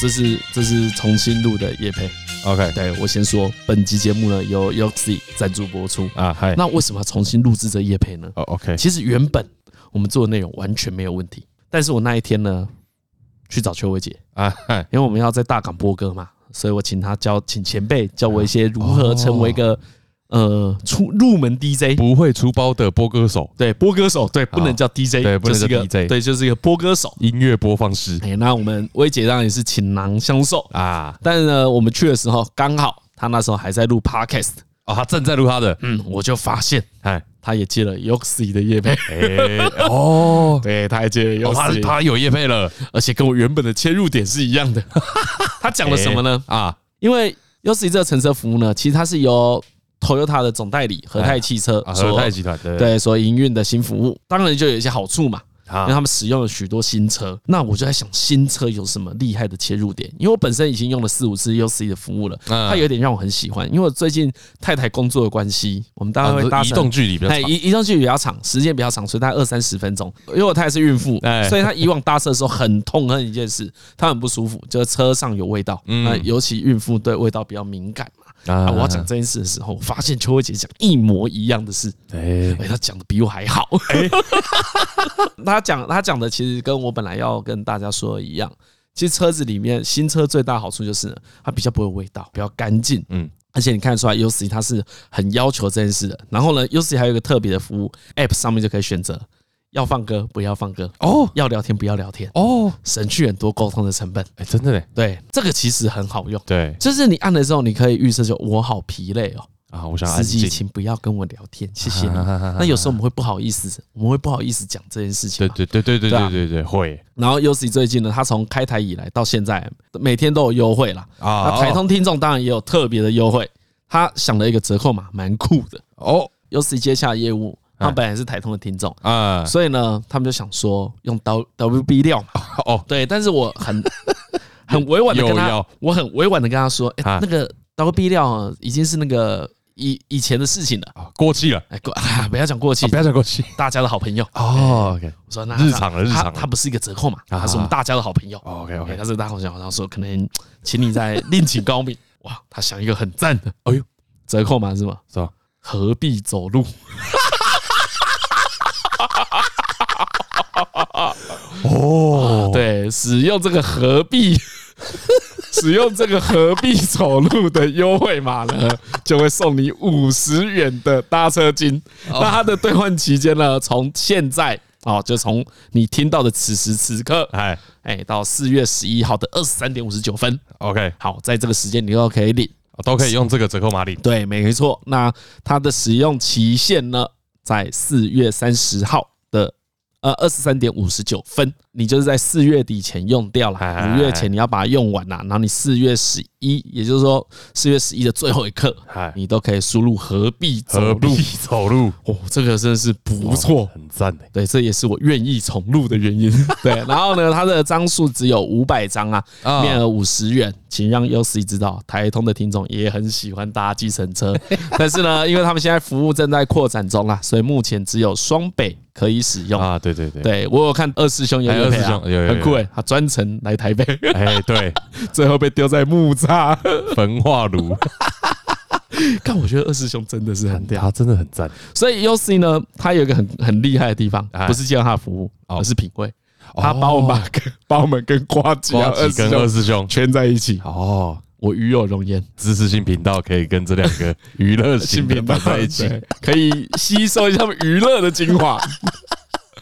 这是这是重新录的业配。OK，对我先说，本集节目呢由 Yoxi 赞助播出啊。嗨，那为什么要重新录制这业配呢？哦，OK，其实原本我们做的内容完全没有问题，但是我那一天呢去找邱伟姐啊，因为我们要在大港播歌嘛，所以我请他教，请前辈教我一些如何成为一个。呃，出入门 DJ 不会出包的播歌手，对，播歌手，对，不能叫 DJ，对，不能叫 DJ，对，就是一个播歌手，音乐播放师。哎，那我们薇姐当然也是倾囊相授。啊，但是呢，我们去的时候刚好他那时候还在录 Podcast 哦，他正在录他的，嗯，我就发现，哎，他也接了 Yoxi 的叶配，哎，哦，对，他还接了 Yoxi，他有叶配了，而且跟我原本的切入点是一样的。他讲了什么呢？啊，因为 Yoxi 这个乘车服务呢，其实它是由 Toyota 的总代理和泰汽车，和泰集团对所营运的新服务，当然就有一些好处嘛。因为他们使用了许多新车，那我就在想新车有什么厉害的切入点？因为我本身已经用了四五次 Yoxi 的服务了，它有点让我很喜欢。因为我最近太太工作的关系，我们大概会搭移动距离比较长，移移动距离比较长，时间比较长，所以大概二三十分钟。因为我太太是孕妇，所以她以往搭车的时候很痛恨一件事，她很不舒服，就是车上有味道。那尤其孕妇对味道比较敏感。啊！我要讲这件事的时候，我发现邱伟杰讲一模一样的事，哎，他讲的比我还好。他讲他讲的其实跟我本来要跟大家说的一样。其实车子里面新车最大好处就是它比较不会有味道，比较干净。嗯，而且你看得出来，Yoxi 它是很要求这件事的。然后呢，Yoxi 还有一个特别的服务，App 上面就可以选择。要放歌，不要放歌哦；要聊天，不要聊天哦，省去很多沟通的成本。哎，真的嘞，对，这个其实很好用。对，就是你按了之后，你可以预设就我好疲累哦啊，我想司机，请不要跟我聊天，谢谢你。那有时候我们会不好意思，我们会不好意思讲这件事情。对对对对对对对对，会。然后 Yoxi 最近呢，他从开台以来到现在，每天都有优惠啦。啊。那台通听众当然也有特别的优惠，他想了一个折扣码，蛮酷的哦。Yoxi 接下业务。他本来是台通的听众啊，所以呢，他们就想说用 WB 料嘛。哦，对，但是我很 很委婉的跟他，我很委婉的跟他说，哎，那个 WB 料已经是那个以以前的事情了，过气了。哎，过，不要讲过气，不要讲过气，大家的好朋友。哦，OK，我说那日常的日常，他不是一个折扣嘛，他是我们大家的好朋友。OK OK，他是大家好朋友，然后说可能 请你再另请高明。哇，他想一个很赞的，哎呦，折扣嘛是吗？是吧？何必走路？哦，对，使用这个何必 使用这个何必走路的优惠码呢，就会送你五十元的搭车金。那它的兑换期间呢，从现在哦，就从你听到的此时此刻，哎哎，到四月十一号的二十三点五十九分。OK，好，在这个时间你都可以领，都可以用这个折扣码领。对，没错。那它的使用期限呢，在四月三十号的。呃，二十三点五十九分，你就是在四月底前用掉了，五月前你要把它用完呐，然后你四月十一，也就是说四月十一的最后一刻，你都可以输入何必何必走路。哦，这个真的是不错，很赞的，对，这也是我愿意重录的原因。对，然后呢，它的张数只有五百张啊，面额五十元，请让 Yoxi 知道，台通的听众也很喜欢搭计程车，但是呢，因为他们现在服务正在扩展中啊，所以目前只有双北。可以使用。啊，对对对，对我有看二师兄有二师兄有很酷诶，他专程来台北，哎，对，最后被丢在木栅。焚化炉。但我觉得二师兄真的是很屌，他真的很赞。所以 Yoxi 呢，他有一个很很厉害的地方，不是介绍他的服务，而是品味。他把我们跟把我们跟呱吉跟二师兄圈在一起。哦。我与有容焉，知识性频道可以跟这两个娱乐性频道在一起，可以吸收一下他们娱乐的精华。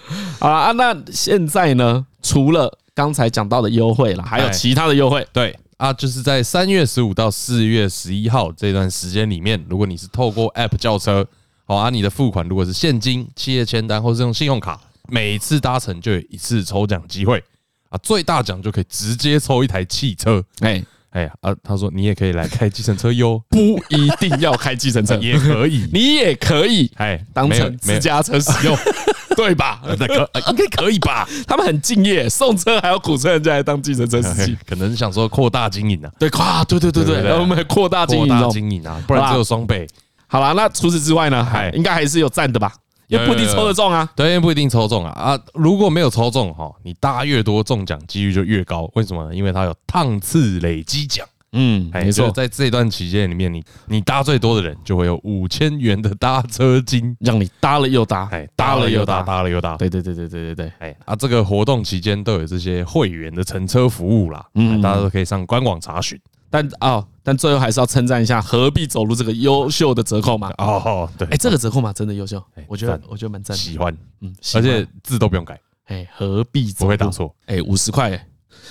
好啊，那现在呢？除了刚才讲到的优惠了，还有其他的优惠。对啊，就是在三月十五到四月十一号这段时间里面，如果你是透过 App 叫车，好啊，你的付款如果是现金、企业签单或是用信用卡，每次搭乘就有一次抽奖机会啊，最大奖就可以直接抽一台汽车。哎。哎呀啊！他说你也可以来开计程车哟，不一定要开计程车 也可以，你也可以哎，当成私家车使用，对吧？那个应该可以吧？他们很敬业，送车还要苦车人家来当计程车司机，可能想说扩大经营呢。对，夸对对对对，我们扩大经营，扩大经营啊，不然只有双倍。好啦，那除此之外呢？还应该还是有赞的吧？也不一定抽得中啊。对，不一定抽中啊啊！如果没有抽中哈，你搭越多，中奖几率就越高。为什么呢？因为它有趟次累积奖。嗯，没错，在这段期间里面，你你搭最多的人就会有五千元的搭车金，让你搭了又搭，哎，搭了又搭，搭了又搭。对对对对对对对，哎啊，这个活动期间都有这些会员的乘车服务啦，嗯，大家都可以上官网查询。但哦，但最后还是要称赞一下何必走路这个优秀的折扣码哦，对，哎，这个折扣码真的优秀，我觉得我觉得蛮赞，喜欢，嗯，而且字都不用改，哎，何必不会打错，哎，五十块，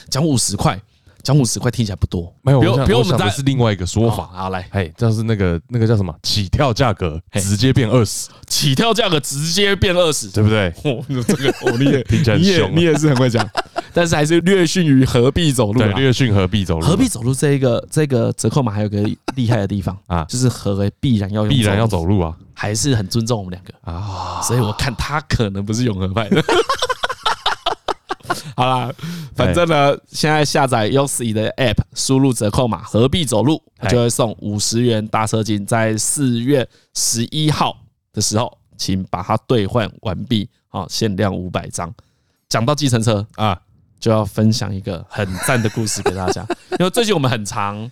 讲五十块。讲五十块听起来不多，没有，比如比如我们的是另外一个说法。啊，来，哎，这是那个那个叫什么？起跳价格直接变二十，起跳价格直接变二十，对不对？哦，这个哦，你也 听起来很凶，你也是很会讲，但是还是略逊于何必走路，对，略逊何必走路，何必走路这一个这个折扣码还有个厉害的地方啊，就是何必然要用必然要走路啊，还是很尊重我们两个。啊，所以我看他可能不是永和派的。好啦，反正呢，现在下载 YOSI 的 App，输入折扣码，何必走路，就会送五十元搭车金。在四月十一号的时候，请把它兑换完毕。好，限量五百张。讲到计程车啊，就要分享一个很赞的故事给大家。因为最近我们很常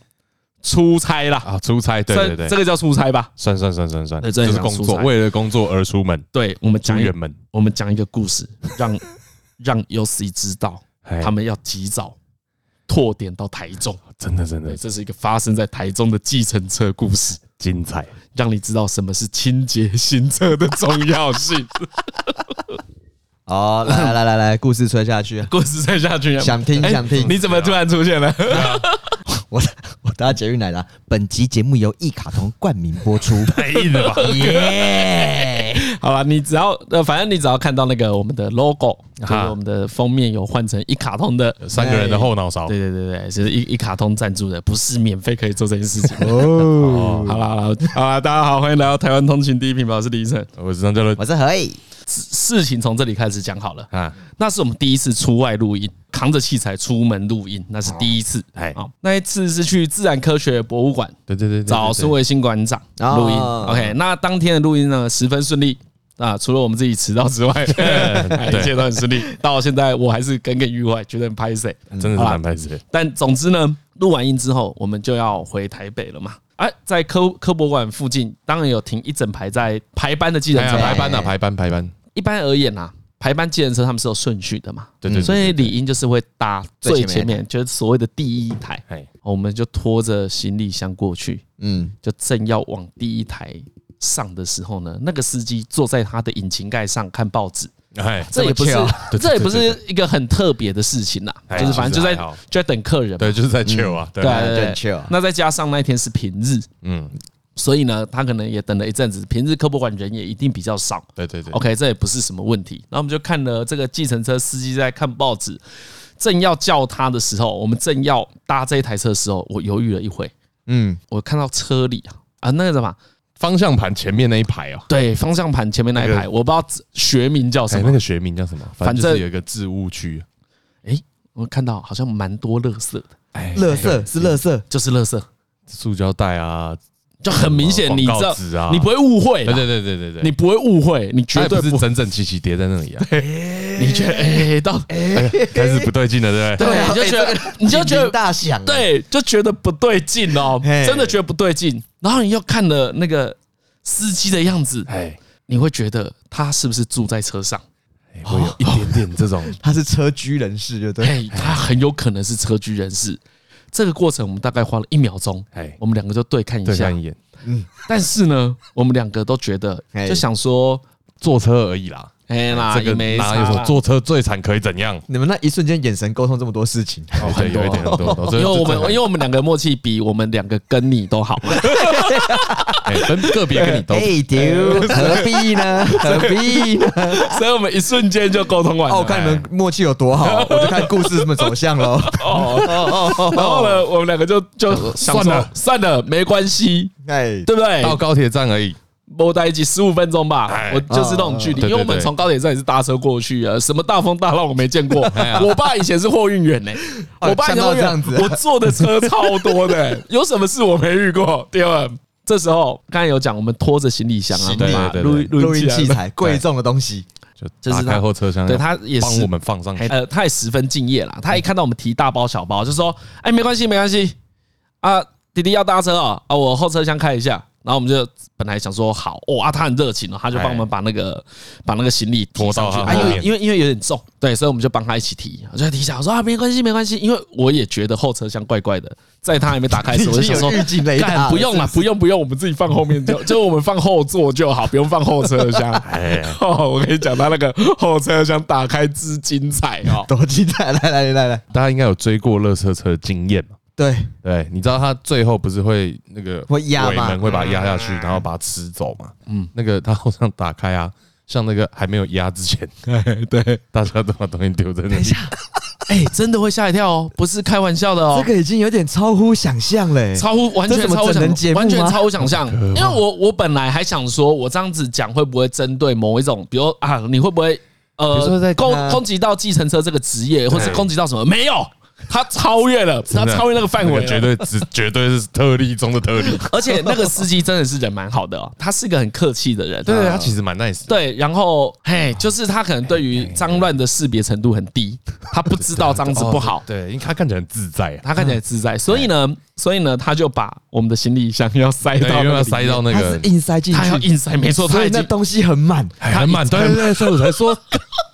出差啦，啊，出差，对对对，这个叫出差吧？算算算算算，就是工作，为了工作而出门。对，我们讲远门，我们讲一个故事，让。让 YOSI 知道，他们要及早拓点到台中。真的，真的，这是一个发生在台中的计程车故事，精彩，让你知道什么是清洁行车的重要性。好，来来来来，故事吹下去，故事吹下去，想听想听。你怎么突然出现了？我我搭捷运来了。本集节目由一卡通冠名播出。可以的吧？耶！好了，你只要呃，反正你只要看到那个我们的 logo，就是我们的封面有换成一卡通的三个人的后脑勺。对对对对，就是一一卡通赞助的，不是免费可以做这件事情。哦，好了好了好了，大家好，欢迎来到台湾通勤第一品牌，我是李晨，我是张嘉伦，我是何以。事情从这里开始讲好了啊，那是我们第一次出外录音，扛着器材出门录音，那是第一次。哎，那一次是去自然科学博物馆，对对对，找孙维新馆长录音。OK，那当天的录音呢，十分顺利啊，除了我们自己迟到之外，一切都很顺利。到现在我还是耿耿于怀，觉得很拍谢，真的是蛮拍谢。但总之呢，录完音之后，我们就要回台北了嘛。哎，在科科博馆附近，当然有停一整排在排班的计程车，排班啊，排班排班。一般而言啊，排班计程车他们是有顺序的嘛，对对，所以理应就是会搭最前面，就是所谓的第一台。我们就拖着行李箱过去，嗯，就正要往第一台上的时候呢，那个司机坐在他的引擎盖上看报纸。哎，这也不是，这也不是一个很特别的事情啦，就是反正就在就在等客人，对，就是在 chill 啊，对。对对，那再加上那天是平日，嗯。所以呢，他可能也等了一阵子，平日科博馆人也一定比较少。对对对，OK，这也不是什么问题。然后我们就看了这个计程车司机在看报纸，正要叫他的时候，我们正要搭这一台车的时候，我犹豫了一会。嗯，我看到车里啊啊那个什么方向盘前面那一排哦，对，方向盘前面那一排，我不知道学名叫什么，那个学名叫什么？反正有一个置物区。哎，我看到好像蛮多垃圾的，哎，垃圾是垃圾，就是垃圾，塑胶袋啊。就很明显，你知道，你不会误会，对对对对对对，你不会误会，你绝对不是整整齐齐叠在那里啊！你觉得哎，到开始不对劲了，对不对？对，你就觉得你就觉得大响，对，就觉得不对劲哦，真的觉得不对劲。然后你又看了那个司机的样子，哎，你会觉得他是不是住在车上？会有一点点这种，他是车居人士，就对，他很有可能是车居人士。这个过程我们大概花了一秒钟，哎，我们两个就对看一下，一眼，嗯，但是呢，我们两个都觉得，就想说坐车而已啦，哎，那这个没啥，坐车最惨可以怎样？你们那一瞬间眼神沟通这么多事情，对，有一点很多，因为我们因为我们两个默契比我们两个跟你都好，哎，跟个别跟你都，哎丢，何必呢？何必呢？所以我们一瞬间就沟通完了。我看你们默契有多好，我就看故事怎么走向喽。哦哦哦，然后呢，我们两个就就算了算了，没关系，哎，对不对？到高铁站而已。不待机十五分钟吧，我就是那种距离，因为我们从高铁站也是搭车过去啊，什么大风大浪我没见过。我爸以前是货运员呢，我爸以前这样子，我坐的车超多的，有什么事我没遇过？第二，这时候刚才有讲，我们拖着行李箱啊，对对对对录音器材贵重的东西，就打开后车厢，对他也是帮我们放上去。呃，他也十分敬业啦。他一看到我们提大包小包，就说：“哎，没关系，没关系啊，弟弟要搭车啊，啊，我后车厢开一下。”然后我们就本来想说好哇，他很热情哦，他就帮我们把那个把那个行李拖上去，因为因为因为有点重，对，所以我们就帮他一起提，我就提一下，我说啊，没关系没关系，因为我也觉得后车厢怪怪的，在他还没打开的时候，我就 想说，干不用了，不用不用，我们自己放后面就就我们放后座就好，不用放后车厢。哎，我跟你讲，他那个后车厢打开之精彩哦，多精彩！来来来来，大家应该有追过乐车车的经验嘛？对对，你知道他最后不是会那个会压尾门会把它压下去，然后把它吃走嘛？嗯，那个他好像打开啊，像那个还没有压之前，对，大家都把东西丢在那里。等一下，哎，真的会吓一跳哦，不是开玩笑的哦，这个已经有点超乎想象了，超乎完全超乎想象，完全超乎想象。因为我我本来还想说，我这样子讲会不会针对某一种，比如啊，你会不会呃攻攻击到计程车这个职业，或是攻击到什么？没有。他超越了，他超越那个范围，绝对只绝对是特例中的特例。而且那个司机真的是人蛮好的哦，他是个很客气的人。对，他其实蛮 nice。对，然后嘿，就是他可能对于脏乱的识别程度很低，他不知道这样子不好。对，因为他看起来很自在，他看起来自在，所以呢，所以呢，他就把我们的行李箱要塞到，要塞到那个硬塞进去，他要硬塞，没错，所以那东西很满，很满。对对对，所以我才说，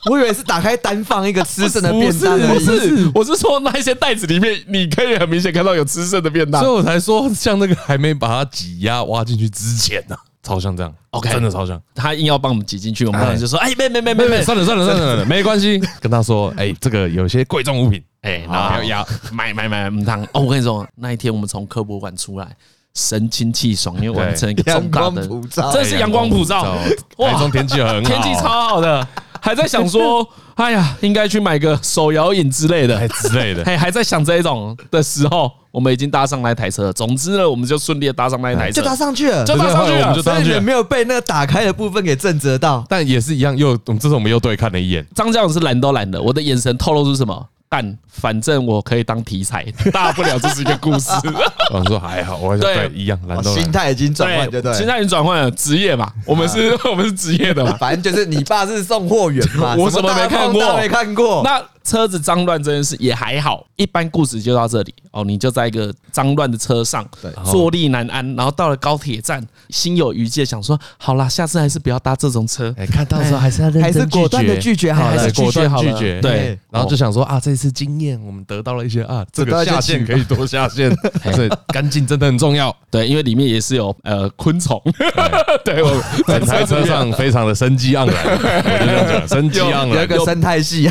我以为是打开单放一个吃剩的便当，不是，我是说那一些袋子里面。你可以很明显看到有吃剩的便当，所以我才说像那个还没把它挤压挖进去之前呢，超像这样，OK，真的超像。他硬要帮我们挤进去，我们当时就说：“哎，没没没没没，算了算了算了算了，没关系。”跟他说：“哎，这个有些贵重物品，哎，然后要买买买买汤。”哦，我跟你说，那一天我们从科博馆出来，神清气爽，因为完成一个重大的，这是阳光普照，哇，台中天气很好，天气超好的。还在想说，哎呀，应该去买个手摇饮之类的，之类的。还还在想这一种的时候，我们已经搭上那台车。总之呢，我们就顺利的搭上那一台车，就搭上去了，就搭上去了，就搭上去了。没有被那个打开的部分给震折到，但也是一样，又，这次我们又对看了一眼。张教授是懒都懒的，我的眼神透露出什么？但反正我可以当题材，大不了这是一个故事。我说还好，我对。一样，心态已经转换，对对，心态已经转换了，职业嘛，我们是，我们是职业的嘛，反正就是你爸是送货员嘛，我什么没看过，没看过。那车子脏乱这件事也还好，一般故事就到这里哦。你就在一个脏乱的车上，坐立难安，然后到了高铁站，心有余悸，想说好啦，下次还是不要搭这种车。哎，看到时候还是要认真果断的拒绝好了，还是果断拒绝。对，然后就想说啊，这次经验我们得到了一些啊，这个下线可以多下线，所以干净真的很重要。对，因为里面也是有呃昆虫，对，我整台车上非常的生机盎然，我就这样讲，生机盎然，有一个生态系。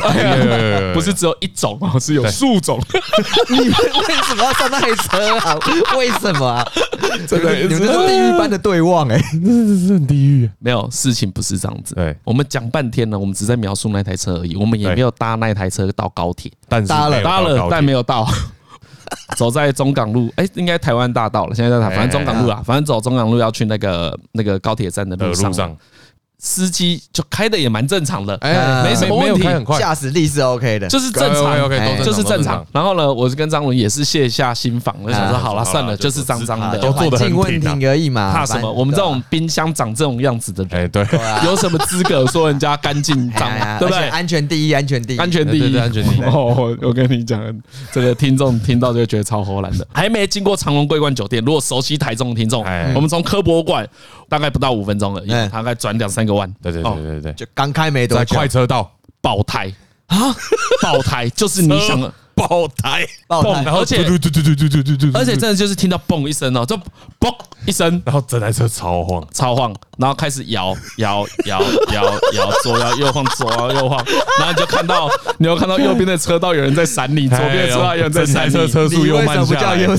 不是只有一种哦，是有数种。你们为什么要上那台车啊？为什么啊？这个你们这是地狱般的对望哎，真的是很地狱。没有事情不是这样子。对，我们讲半天了，我们只在描述那台车而已，我们也没有搭那台车到高铁，但是搭了搭了，但没有到。走在中港路，哎，应该台湾大道了。现在在台，反正中港路啊，反正走中港路要去那个那个高铁站的路上。司机就开的也蛮正常的，哎，没什么问题，驾驶力是 OK 的，就是正常，OK，，就是正常。然后呢，我是跟张伦也是卸下心防，我想说好了，算了，就是脏脏的，都做的很问题而已嘛，怕什么？我们这种冰箱长这种样子的人，哎，对，有什么资格说人家干净脏？对不对？安全第一，安全第一，安全第一，安全第一。哦，我跟你讲，这个听众听到就觉得超荷兰的。还没经过长隆桂冠酒店，如果熟悉台中的听众，我们从科博馆大概不到五分钟而已，大概转两三个弯。对对对。对对，就刚开没多久，在快车道爆胎啊！爆胎就是你想的爆胎，爆胎，而且而且真的就是听到嘣一声哦，就嘣一声，然后整台车超晃。超晃，然后开始摇摇摇摇摇，左摇右晃，左摇右晃，然后你就看到，你又看到右边的车道有人在闪你，左边的车道有人在闪你，车车速又慢下来。不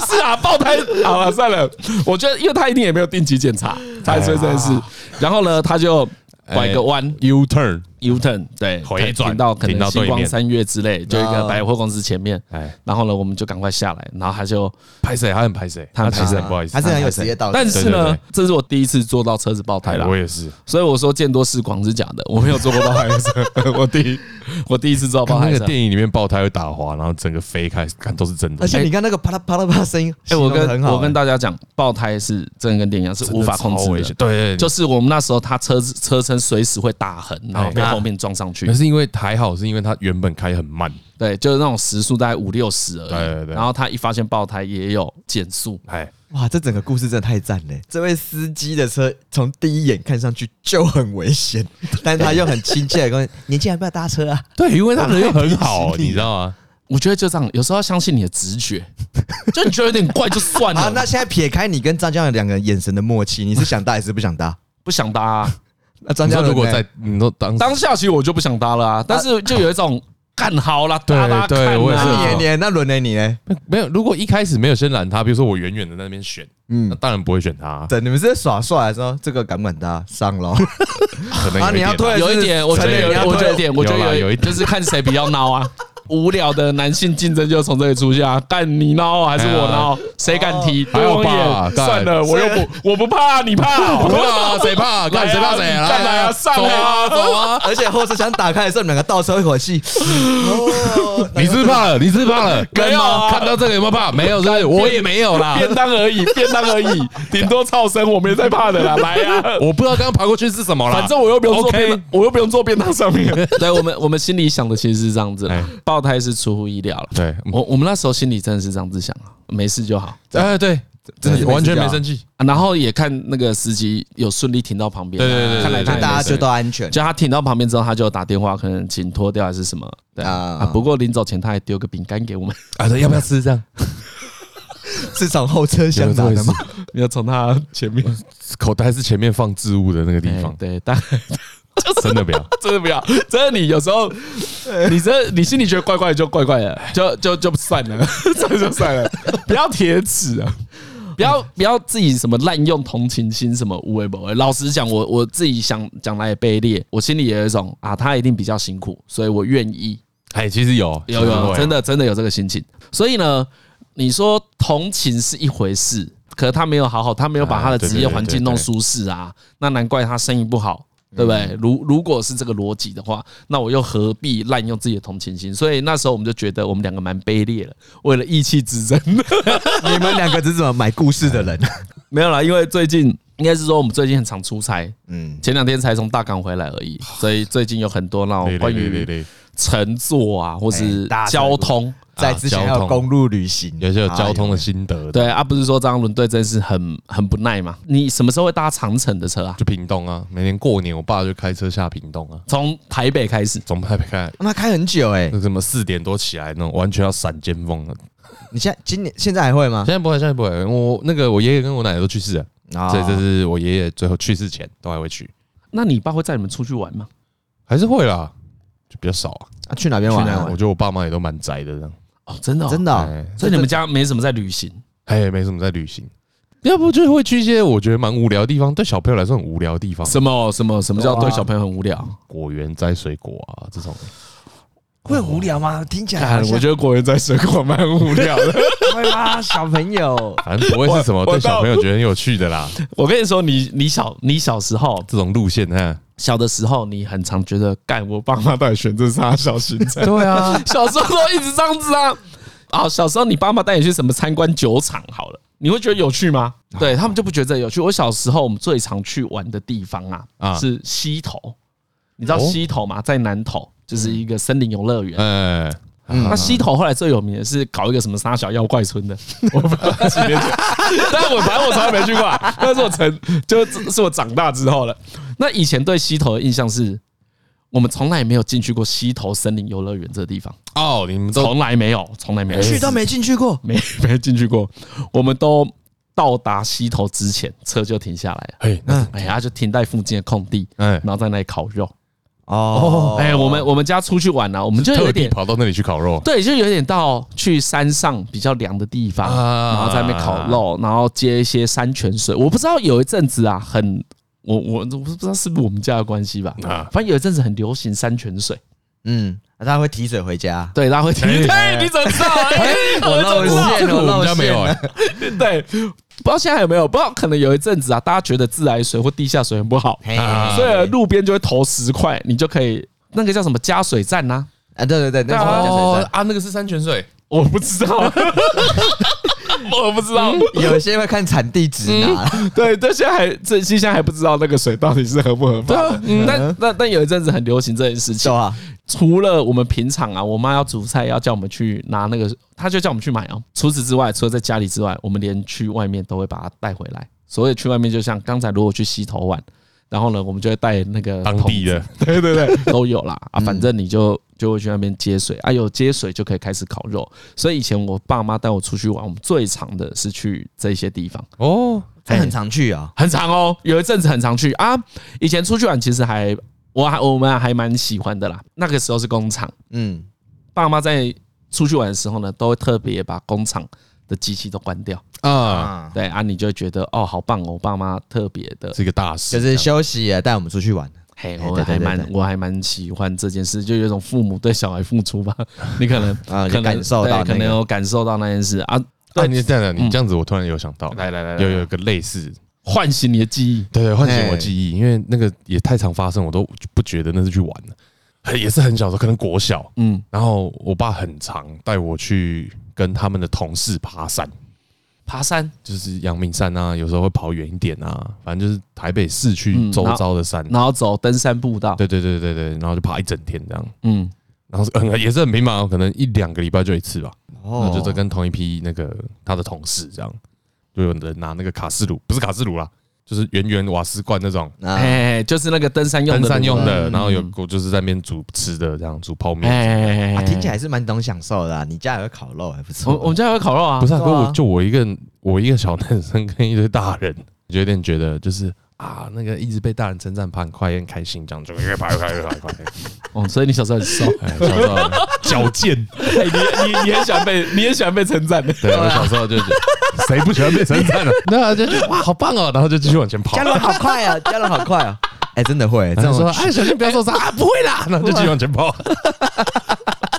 是。啊，爆胎。好了算了，我觉得因为他一定也没有定期检查，才出这件事。然后呢，他就拐个弯，U turn U turn 对，回转停到可能星光三月之类，就一个百货公司前面。哎，然后呢，我们就赶快下来，然后他就拍谁？他很拍谁？他其实很不好意思，他是很有职业道德。但是呢，这是我第一次坐到车子爆胎了。我也是，所以我说见多识广是假的，我没有坐过爆胎车。我第一 我第一次坐到爆胎车。那个电影里面爆胎会打滑，然后整个飞开，看都是真的。而且你看那个啪啦啪啦啪啦声音，哎，我跟我跟大家讲，爆胎是真的跟电影一样，是无法控制的。对，就是我们那时候他车子车身随时会打横，然后被后面撞上去。可是因为还好，是因为他原本开很慢，对，就是那种时速大概五六十而已。对对对。然后他一发现爆胎也有减速，哎，哇，这整个故事真的太赞了！这位司机的车从第一眼看上去就很危险，但他又很亲切的跟年轻人不要搭车啊。对，因为他人又很好，你知道吗？我觉得就这样，有时候要相信你的直觉，就你觉得有点怪就算了。啊，那现在撇开你跟张嘉伦两个人眼神的默契，你是想搭还是不想搭？不想搭啊。那张嘉伦如果在你都当当下，其实我就不想搭了啊。但是就有一种干好了，搭搭看。对，我也是。年年，那轮呢你呢？没有。如果一开始没有先拦他，比如说我远远的在那边选，嗯，那当然不会选他。对，你们是在耍帅还是说，这个敢不敢搭？上喽。可能你要退，有一点，我觉得有，我觉得有一点，我觉得有一点，就是看谁比较孬啊。无聊的男性竞争就从这里出现啊！干你孬还是我孬？谁敢提？对我也算了，我又不我不怕，你怕？不怕？谁怕？干谁怕谁？来啊！上啊！走啊！而且后车厢打开的时候，两个倒抽一口气。哦，你是怕了？你是怕了？没有看到这个有没有怕？没有，是我也没有啦。便当而已，便当而已，顶多噪声，我没在怕的啦。来啊！我不知道刚刚爬过去是什么了，反正我又不用坐便，我又不用坐便当上面。对我们，我们心里想的其实是这样子。爆胎是出乎意料了。对我，我们那时候心里真的是这样子想啊，没事就好。哎，对，真的完全没生气。然后也看那个司机有顺利停到旁边。对对对，看来大家就都安全。就他停到旁边之后，他就打电话，可能请脱掉还是什么。对啊。不过临走前他还丢个饼干给我们。啊，要不要吃？这样 是从后车厢拿的吗？要从他前面 口袋，是前面放置物的那个地方？对，但。真的不要，真的不要，真的你有时候，你这你心里觉得怪怪的就怪怪的，就就就算了，这就算了，不要铁齿啊，不要不要自己什么滥用同情心什么无为不为。老实讲，我我自己想讲来也卑劣，我心里也有一种啊，他一定比较辛苦，所以我愿意。哎，其实有有有，真的真的有这个心情。所以呢，你说同情是一回事，可是他没有好好，他没有把他的职业环境弄舒适啊，那难怪他生意不好。对不对？如如果是这个逻辑的话，那我又何必滥用自己的同情心？所以那时候我们就觉得我们两个蛮卑劣的，为了义气之争。你们两个只是怎么买故事的人？没有啦，因为最近应该是说我们最近很常出差，嗯，前两天才从大港回来而已，所以最近有很多那种关于乘坐啊，或是交通。在之前还有公路旅行，有些有交通的心得。对啊，不是说张伦对真是很很不耐嘛？你什么时候会搭长城的车啊？就屏东啊，每年过年我爸就开车下屏东啊，从台北开始，从台北开，那开很久哎，什么四点多起来那种，完全要闪尖峰了。你现在今年现在还会吗？现在不会，现在不会。我那个我爷爷跟我奶奶都去世了，所以这是我爷爷最后去世前都还会去。那你爸会载你们出去玩吗？还是会啦，就比较少啊。啊，去哪边玩？我觉得我爸妈也都蛮宅的这样。哦，真的，真的，所以你们家没什么在旅行，哎，没什么在旅行，要不就会去一些我觉得蛮无聊的地方，对小朋友来说很无聊的地方。什么什么什么叫对小朋友很无聊？果园摘水果啊，这种会很无聊吗？听起来，我觉得果园摘水果蛮无聊的，会吗？小朋友，反正不会是什么对小朋友觉得很有趣的啦。我跟你说，你你小你小时候这种路线，哈。小的时候，你很常觉得干我爸妈到底选择啥小行程？对啊，小时候都一直这样子啊。啊，小时候你爸妈带你去什么参观酒厂好了，你会觉得有趣吗？对他们就不觉得有趣。我小时候我们最常去玩的地方啊，是溪头。你知道溪头吗？在南投，就是一个森林游乐园。嗯，那溪头后来最有名的是搞一个什么沙小妖怪村的，我不知道几年前。但我反正我从来没去过，但是我成就是我长大之后了。那以前对溪头的印象是。我们从来也没有进去过溪头森林游乐园这个地方哦，你们从来没有，从来没有去都没进去过，没没进去过。我们都到达溪头之前，车就停下来了。哎，那哎呀，就停在附近的空地，哎，然后在那里烤肉。哦，哎，我们我们家出去玩呢，我们就有点跑到那里去烤肉。对，就有点到去山上比较凉的地方，然后在那边烤肉，然后接一些山泉水。我不知道有一阵子啊，很。我我我不知道是不是我们家的关系吧？啊，反正有一阵子很流行山泉水。嗯，他会提水回家。对，他会提。对，你怎么知道？我露馅了，我们家没有。对，不知道现在还有没有？不知道，可能有一阵子啊，大家觉得自来水或地下水很不好，所以路边就会投十块，你就可以那个叫什么加水站呐？啊，对对对，那个加水站啊，那个是山泉水，我不知道。我不知道，有些会看产地指南。对，但现在还这现在还不知道那个水到底是合不合法。但但但有一阵子很流行这件事情啊。除了我们平常啊，我妈要煮菜要叫我们去拿那个，她就叫我们去买哦。除此之外，除了在家里之外，我们连去外面都会把它带回来。所以去外面就像刚才如果去洗头碗，然后呢，我们就会带那个当地的，对对对，都有啦啊，反正你就。就会去那边接水啊，有接水就可以开始烤肉。所以以前我爸妈带我出去玩，我们最常的是去这些地方哦，还很常去啊，很常哦。有一阵子很常去啊。以前出去玩其实还我还我们还蛮喜欢的啦。那个时候是工厂，嗯，爸妈在出去玩的时候呢，都会特别把工厂的机器都关掉。啊。对啊，你就会觉得哦，好棒哦，我爸妈特别的是一个大事，就是休息也带我们出去玩。嘿，我还蛮我还蛮喜欢这件事，就有一种父母对小孩付出吧。你可能啊，可能感受到，可能有感受到那件事。啊。对，你这样，你这样子，我突然有想到，来来来，有有一个类似唤醒你的记忆，对对，唤醒我记忆，因为那个也太常发生，我都不觉得那是去玩了，也是很小的时候，可能国小，嗯，然后我爸很常带我去跟他们的同事爬山。爬山？就是阳明山啊，有时候会跑远一点啊，反正就是台北市区周遭的山，然后走登山步道，对对对对对，然后就爬一整天这样，嗯，然后嗯也是很频繁，可能一两个礼拜就一次吧，哦，就是跟同一批那个他的同事这样，就有人拿那个卡式炉，不是卡式炉啦。就是圆圆瓦斯罐那种，哎，就是那个登山用的，登山用的，然后有就是在那边煮吃的，这样煮泡面，哎，听起来是蛮懂享受的。你家有个烤肉还不错，我我们家有个烤肉啊，不是，我就我一个我一个小男生跟一堆大人，就有点觉得就是啊，那个一直被大人称赞爬很快，也很开心，这样就越爬越快越爬越快。哦，所以你小时候很瘦，小时候矫健，你你你很喜欢被你很喜欢被称赞的，对，我小时候就是。谁不喜欢被称赞呢？那就哇，好棒哦！然后就继续往前跑。加龙好快啊，加龙好快啊！哎，真的会这样说。哎，小心不要受伤啊！不会啦，那就继续往前跑。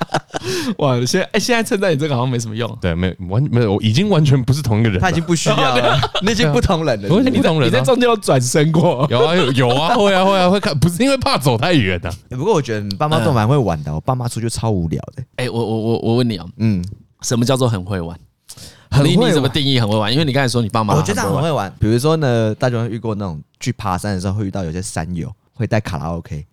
哇，现在哎，现在称赞你这个好像没什么用。对，没完没有，我已经完全不是同一个人。他已经不需要了，你已经不同人了。我已经不同人。你在中间有转身过？有啊，有有 啊，会啊会啊会看，不是因为怕走太远的。不过我觉得你爸妈都蛮会玩的，我爸妈出去超无聊的。哎，我我我我问你啊，嗯，什么叫做很会玩？你你怎么定义很会玩？因为你刚才说你爸妈，我觉得很会玩。比如说呢，大家有遇过那种去爬山的时候，会遇到有些山友会带卡拉 OK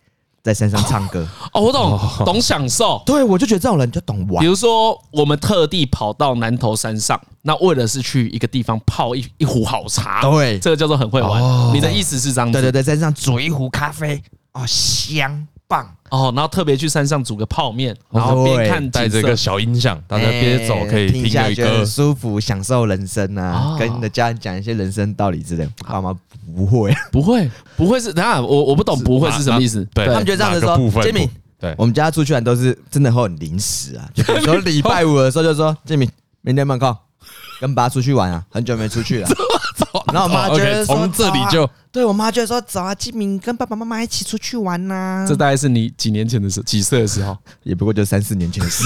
在山上唱歌。哦，我懂，懂享受。对，我就觉得这种人就懂玩。比如说，我们特地跑到南头山上，那为了是去一个地方泡一一壶好茶。对，这个叫做很会玩。你的意思是这样子？对对对，在山上煮一壶咖啡，哦，香。棒哦，然后特别去山上煮个泡面，然后边看带着个小音响，大家边走可以听一下歌，舒服，享受人生啊！跟你的家人讲一些人生道理之类。爸妈不会，不会，不会是？等下我我不懂，不会是什么意思？对，他们觉得这样子说，建明，对，我们家出去玩都是真的会很临时啊。就比如说礼拜五的时候就说，建明，明天有空跟爸出去玩啊，很久没出去了。然后我妈觉得从这里就。对我妈就说：“走啊，金明跟爸爸妈妈一起出去玩呐。”这大概是你几年前的时候，几岁的时候？也不过就三四年前的事。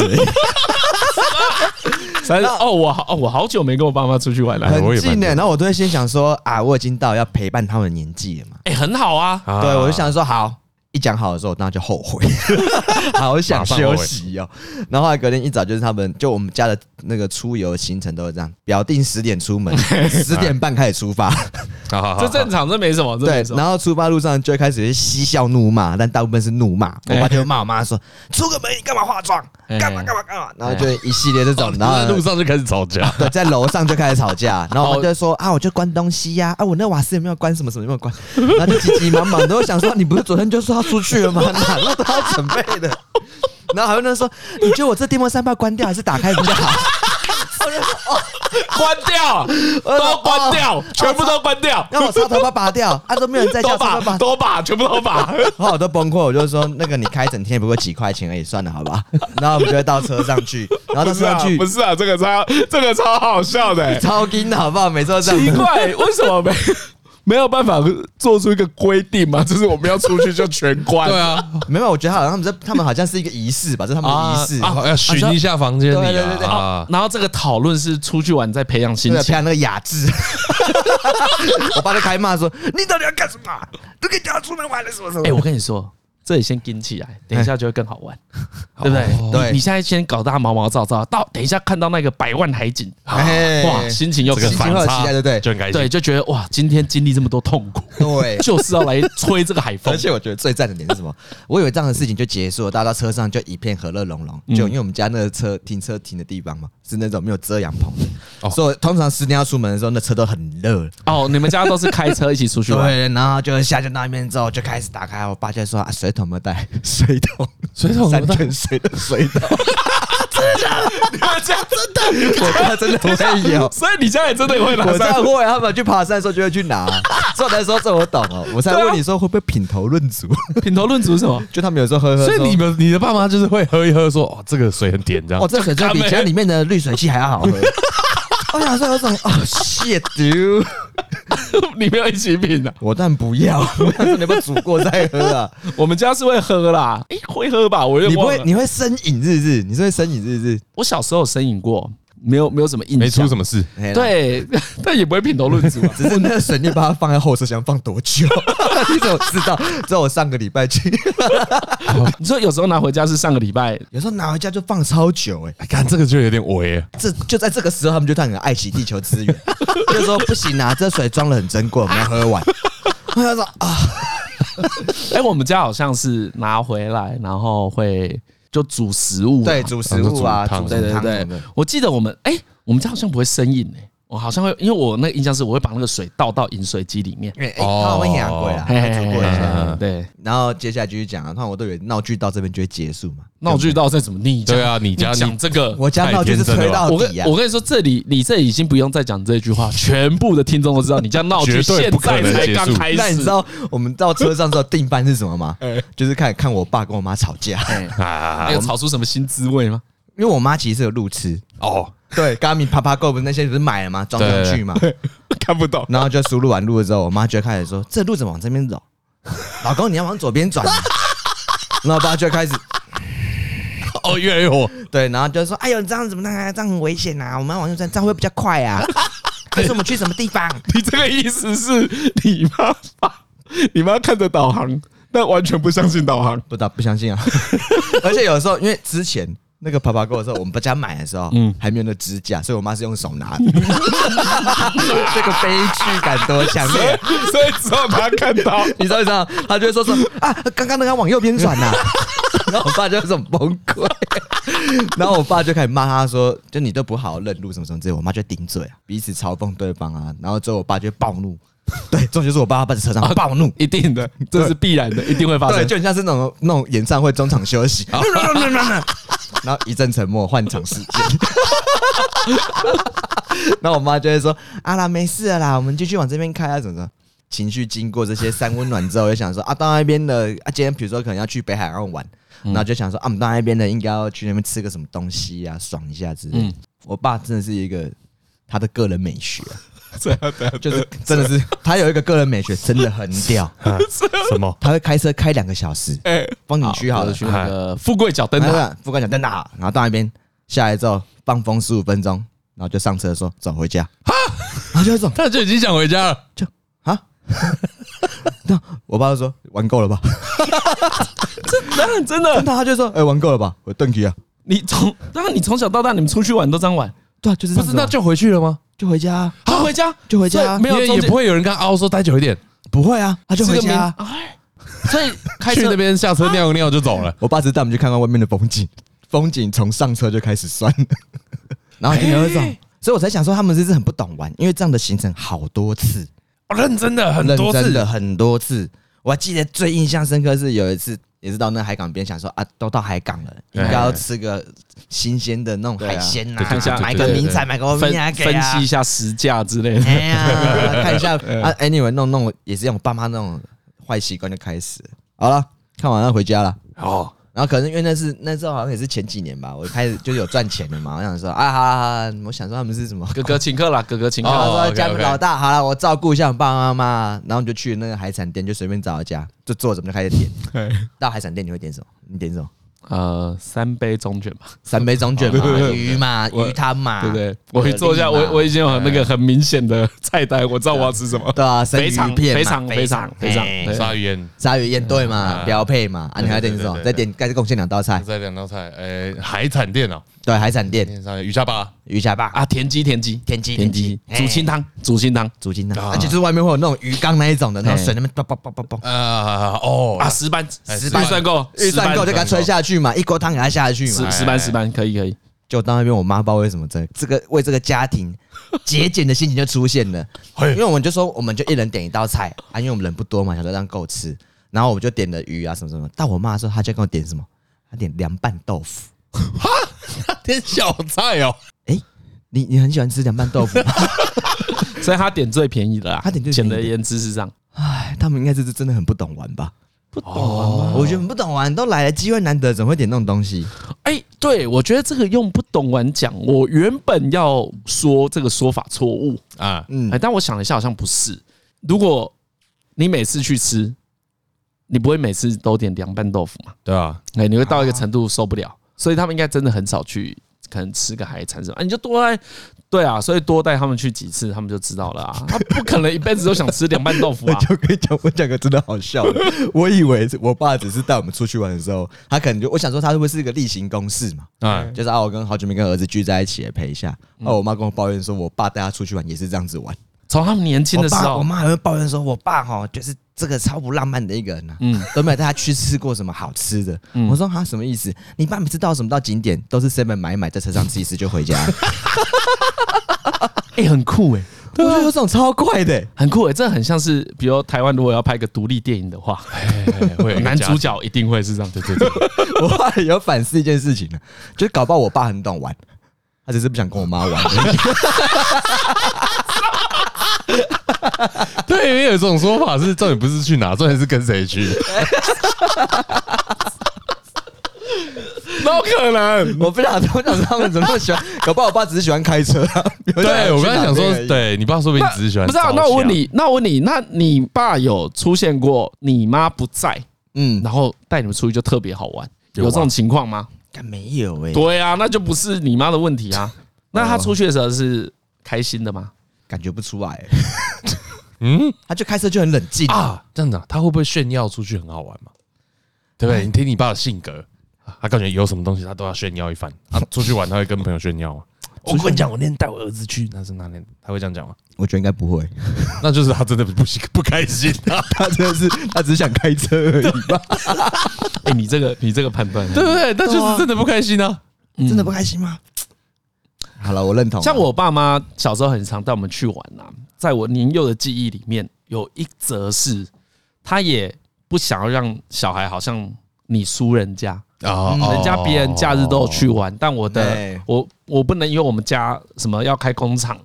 三哦，我好，我好久没跟我爸妈出去玩了，很近的。然后我都会先想说：“啊，我已经到要陪伴他们的年纪了嘛。”哎，很好啊。对，我就想说好。一讲好的时候，那就后悔，好想休息哦。然后后来隔天一早，就是他们就我们家的那个出游行程都是这样，表定十点出门，十点半开始出发，这正常，这没什么。对，然后出发路上就会开始嬉笑怒骂，但大部分是怒骂。我爸就会骂我妈说：“出个门你干嘛化妆？干嘛干嘛干嘛？”然后就一系列这种，然后在 路上就开始吵架。对，在楼上就开始吵架，然后我就说：“啊，我就关东西呀，啊，我那瓦斯有没有关？什么什么有没有关？”然后就急急忙忙的，我想说：“你不是昨天就说要出去了吗？” 哪路都要准备的，然后还有人说：“你觉得我这电风扇要关掉还是打开比较好？”我就说：“哦，关掉，都关掉，全部都关掉。”让我插头发拔掉，他说没有人在叫，都拔，都拔，全部都拔。然 后我都崩溃，我就说：“那个你开整天不过几块钱而已，算了，好吧？”然后我们就会到车上去，然后到车上去，不是啊，这个超这个超好笑的，超惊的好不好？每次都这样。奇怪，为什么没？没有办法做出一个规定嘛，就是我们要出去就全关。对啊，没有，我觉得好像他们在他们好像是一个仪式吧，这是他们的仪式。啊，要巡一下房间里啊。对对对对啊，然后这个讨论是出去玩在培养心情，培。养那个雅致。我爸就开骂说：“你到底要干什么？都给家出门玩了什么什么？”哎，我跟你说。这里先顶起来，等一下就会更好玩，对不对？对，你现在先搞大毛毛躁躁，到等一下看到那个百万海景，哇，心情又这个心情会有期待，对不对？就很开心，对，就觉得哇，今天经历这么多痛苦，对，就是要来吹这个海风。而且我觉得最赞的点是什么？我以为这样的事情就结束了，大家到车上就一片和乐融融。就因为我们家那个车停车停的地方嘛，是那种没有遮阳棚的，所以通常十点要出门的时候，那车都很热。哦，你们家都是开车一起出去玩？对，然后就下到那边之后就开始打开，我爸就说啊，水桶没有带。水桶，水桶，山泉水的水桶，真的假的？你们家真的？我家真的会有，所以你家也真的会拿。我家会，他们去爬山的时候就会去拿。所以我才说这我懂哦，我才问你说会不会品头论足？品头论足什么？就他们有时候喝喝。所以你们你的爸妈就是会喝一喝，说哦，这个水很甜，这样。哦，这水就比家里面的滤水器还要好喝。我想说有种哦，shit 你没有一起品啊，我但不要。我想说你们煮过再喝啊？我们家是会喝啦，哎，会喝吧？我你不会，你会生饮是不是？你是会生饮是不是？我小时候有生饮过，没有没有什么印象，没出什么事。对，但也不会品头论足啊。只是那个水，你把它放在后车厢放多久？你怎么知道？只有我上个礼拜去。你说有时候拿回家是上个礼拜，有时候拿回家就放超久哎，看这个就有点违。这就在这个时候，他们就很爱惜地球资源，就说不行啊，这水装的很珍贵，我们要喝完。我就说啊，哎，我们家好像是拿回来，然后会就煮食物，对，煮食物啊，煮对对对。我记得我们哎，我们家好像不会生硬哎。我好像会，因为我那个印象是，我会把那个水倒到饮水机里面。哎，他会很贵啊，煮过一下。对，然后接下来继续讲啊，那我都以为闹剧到这边就会结束嘛。闹剧到这怎么逆？对啊，你家讲这个，我家闹剧是吹到底啊。我跟你说，这里你这已经不用再讲这句话，全部的听众都知道你家闹剧现在才刚开始。那你知道我们到车上之后定班是什么吗？就是看看我爸跟我妈吵架，还有吵出什么新滋味吗？因为我妈其实是有路痴哦。对，Garmin、Papago 不是那些不是买了吗？装上去嘛，看不懂。然后就输入完路了之后，我妈就开始说：“这路怎么往这边走？老公，你要往左边转。”然后我爸就开始，哦，越来越火。对，然后就说：“哎呦，你这样怎么那这样很危险呐！我们要往右转，这样会比较快啊。可是我们去什么地方？你这个意思是你妈爸，你妈看着导航，但完全不相信导航，不打不相信啊！而且有时候因为之前。那个爬爬狗的时候，我们不家买的时候，嗯，还没有那支架，所以我妈是用手拿的。这个悲剧感多强烈，所以只要他看到，你知道你知道，他就会说说啊，刚刚那个往右边转呐，然后我爸就这种崩溃，然后我爸就开始骂他说，就你都不好好认路什么什么之类，我妈就顶嘴啊，彼此嘲讽对方啊，然后之后我爸就暴怒。对，这种就是我爸爸在车上暴怒，一定的，这是必然的，一定会发生。对，就很像是那种那种演唱会中场休息，然后一阵沉默，换场时间。然后我妈就会说：“啊啦，没事了啦，我们继续往这边开啊，怎么着？”情绪经过这些三温暖之后，就想说：“啊，到那边的啊，今天比如说可能要去北海岸玩，然后就想说啊，我们到那边的应该要去那边吃个什么东西啊，爽一下之类。”我爸真的是一个他的个人美学。这样这样，就是真的是他有一个个人美学，真的很屌。什么？他会开车开两个小时，哎，风景区好的去那个富贵角灯塔，富贵角灯塔，然后到那边下来之后放风十五分钟，然后就上车说走回家。哈，然后就走，他就已经想回家了，就啊，那我爸就说玩够了吧？真的真的，那他就说哎玩够了吧？我邓基啊，你从那你从小到大你们出去玩都这样玩？对啊，就是不是那就回去了吗？就回家，他回家？就回家，没有也不会有人跟他凹说待久一点，不会啊，他就回家。所以开去那边下车尿个尿就走了。我爸只带我们去看看外面的风景，风景从上车就开始算，然后就有一种，所以我才想说他们这是很不懂玩，因为这样的行程好多次，认真的很多次。的很多次。我还记得最印象深刻是有一次。也是到那海港边，想说啊，都到海港了，应该要吃个新鲜的那种海鲜呐，买个名菜，买个分分析一下实价之类的。哎呀，看一下啊，anyway，弄弄也是用我爸妈那种坏习惯就开始。好了，看完了回家了。哦，然后可能因为那是那时候好像也是前几年吧，我开始就有赚钱了嘛。我想说啊，好好好，我想说他们是什么哥哥请客啦，哥哥请客。我说家里老大，好了，我照顾一下我爸爸妈妈。然后就去那个海产店，就随便找一家，就坐着就开始点。到海产店你会点什么？你点什么？呃，三杯中卷吧，三杯中卷嘛，鱼嘛，鱼汤嘛，对不对？我一坐下，我我已经有那个很明显的菜单，我知道我要吃什么。对啊，生鱼片，非常非常非常，鲨鱼烟，鲨鱼烟对嘛，标配嘛。啊，你还点什么？再点，再贡献两道菜。再两道菜，哎，海产店哦。对，海产店，鱼虾吧，鱼虾吧。啊，田鸡，田鸡，田鸡，田鸡，煮清汤，煮清汤，煮清汤，而且就是外面会有那种鱼缸那一种的，然后水那边啵啵啵啵啵，啊哦啊，石斑，石斑。算够，预算够就给它吹下去嘛，一锅汤给它下去嘛，石斑石斑可以可以，就到那边，我妈不知道为什么这这个为这个家庭节俭的心情就出现了，因为我们就说我们就一人点一道菜啊，因为我们人不多嘛，想说让够吃，然后我们就点了鱼啊什么什么，到我妈的时候，她就跟我点什么，她点凉拌豆腐。哈，点小菜哦。哎，你你很喜欢吃凉拌豆腐吗？所以他点最便宜的啦。他点最简而言之是这样。哎，他们应该是真的很不懂玩吧？不懂玩吗？我觉得不懂玩，都来了，机会难得，怎么会点那种东西？哎，对，我觉得这个用不懂玩讲，我原本要说这个说法错误啊，嗯，哎，但我想了一下，好像不是。如果你每次去吃，你不会每次都点凉拌豆腐嘛？对啊，哎，你会到一个程度受不了。所以他们应该真的很少去，可能吃个海产什么，你就多带，对啊，所以多带他们去几次，他们就知道了啊。他不可能一辈子都想吃凉拌豆腐啊。就跟你讲，我讲个真的好笑的，我以为我爸只是带我们出去玩的时候，他可能就我想说他会不会是一个例行公事嘛？嗯，就是啊，我跟好久没跟儿子聚在一起陪一下。哦，我妈跟我抱怨说，我爸带他出去玩也是这样子玩。从他们年轻的时候，我妈还会抱怨说，我爸哈就是这个超不浪漫的一个人呐，嗯，都没有带他去吃过什么好吃的。我说他什么意思？你爸每次到什么到景点都是 seven 买一买，在车上吃一吃就回家。哎，很酷哎，我觉得有这种超快的，很酷哎，这很像是，比如台湾如果要拍个独立电影的话，会男主角一定会是这样。对对对，我后来有反思一件事情呢，就是搞不好我爸很懂玩，他只是不想跟我妈玩。对，因为有这种说法是重点不是去哪，重点是跟谁去。怎么可能？我不想，我想他们怎么喜欢？搞不好我爸只是喜欢开车。对，我刚才想说，对你爸说不定只是喜欢。不是啊，那我问你，那我问你，那你爸有出现过你妈不在，嗯，然后带你们出去就特别好玩，有这种情况吗？没有哎。对啊，那就不是你妈的问题啊。那他出去的时候是开心的吗？感觉不出来，嗯，他就开车就很冷静啊，这样子，他会不会炫耀出去很好玩嘛？对不对？你听你爸的性格，他感觉有什么东西他都要炫耀一番。他 出去玩他会跟朋友炫耀吗？我跟你讲，我那天带我儿子去，那是哪天？他会这样讲吗？我觉得应该不会，那就是他真的不不不开心，他真的是他只想开车而已吧？哎，你这个你这个判断对不对？那就是真的不开心啊，真的不开心吗？好了，我认同。像我爸妈小时候很常带我们去玩呐，在我年幼的记忆里面，有一则是，他也不想要让小孩好像你输人家啊，人家别人假日都有去玩，但我的我我不能因为我们家什么要开工厂，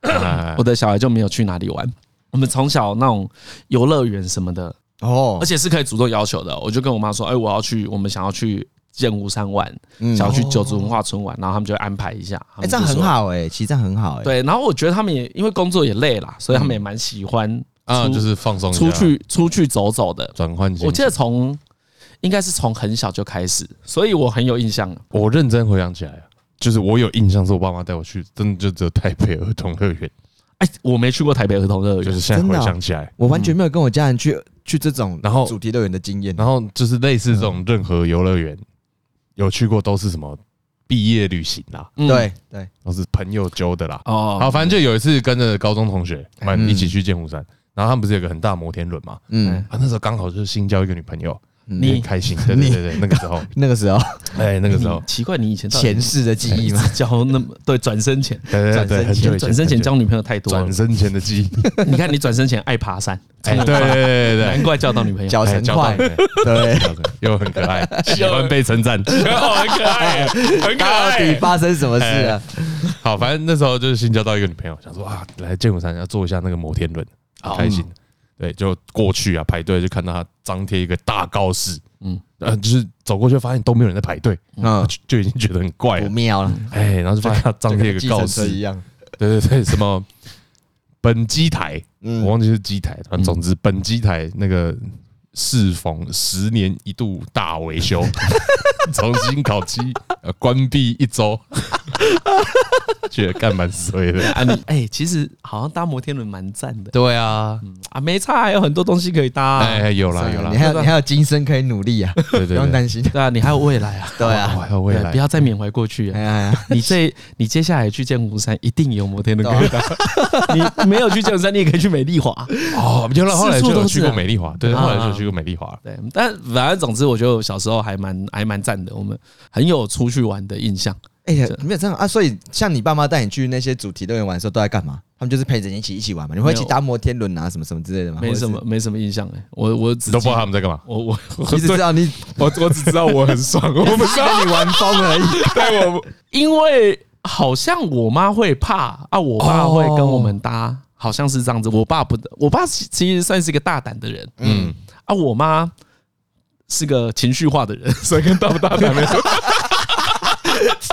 我的小孩就没有去哪里玩。我们从小那种游乐园什么的哦，而且是可以主动要求的，我就跟我妈说，哎，我要去，我们想要去。剑湖山玩，想要去九族文化村玩，然后他们就会安排一下。哎，这样很好哎，其实这样很好哎。对，然后我觉得他们也因为工作也累了，所以他们也蛮喜欢啊，就是放松出去出去走走的转换。我记得从应该是从很小就开始，所以我很有印象。我认真回想起来啊，就是我有印象是我爸妈带我去，真的就只有台北儿童乐园。哎，我没去过台北儿童乐园，就是现在回想起来，我完全没有跟我家人去去这种然后主题乐园的经验，然后就是类似这种任何游乐园。有去过都是什么毕业旅行啦，对对，都是朋友揪的啦。哦，好，反正就有一次跟着高中同学，们一起去剑湖山，然后他们不是有个很大摩天轮嘛？嗯，啊，那时候刚好就是新交一个女朋友，你开心，对对对，那个时候，那个时候，哎，那个时候，奇怪，你以前前世的记忆吗？交那么对，转身前，对对对，转身前交女朋友太多，转身前的记忆。你看你转身前爱爬山。对对对对，难怪交到女朋友，脚程快，对，又很可爱，喜欢被称赞，很可爱，很可爱。到底发生什么事啊？好，反正那时候就是新交到一个女朋友，想说啊，来剑湖山要坐一下那个摩天轮，好开心。对，就过去啊，排队就看到他张贴一个大告示，嗯，呃，就是走过去发现都没有人在排队，嗯，就 就已经觉得很怪了，不妙了。哎，然后就发现他张贴一个告示。一样，对对对，什么本机台，我忘记是机台，反正总之本机台那个。适逢十年一度大维修，重新烤漆，呃，关闭一周，觉得干蛮衰的啊！你哎，其实好像搭摩天轮蛮赞的。对啊，啊，没差，还有很多东西可以搭。哎，有啦有啦，你还有你还有今生可以努力啊，对对，不用担心。对啊，你还有未来啊，对啊，还有未来，不要再缅怀过去啊。你这你接下来去剑湖山，一定有摩天轮可以搭。你没有去剑湖山，你也可以去美丽华哦。原来后来就有去过美丽华，对，后来就去。就美丽华，对，但反正总之，我觉得我小时候还蛮还蛮赞的，我们很有出去玩的印象。哎呀，没有这样啊，所以像你爸妈带你去那些主题乐园玩的时候，都在干嘛？他们就是陪着你一起一起玩嘛？你会一起搭摩天轮啊，什么什么之类的吗？没什么，没什么印象哎，我我只都不知道他们在干嘛。我我我 只知道你，我我只知道我很爽，我不知道你玩疯而已。对，我因为好像我妈会怕啊，我爸会跟我们搭，好像是这样子。我爸不，我爸其实算是一个大胆的人，嗯啊，我妈。是个情绪化的人，所以跟大不大胆没错。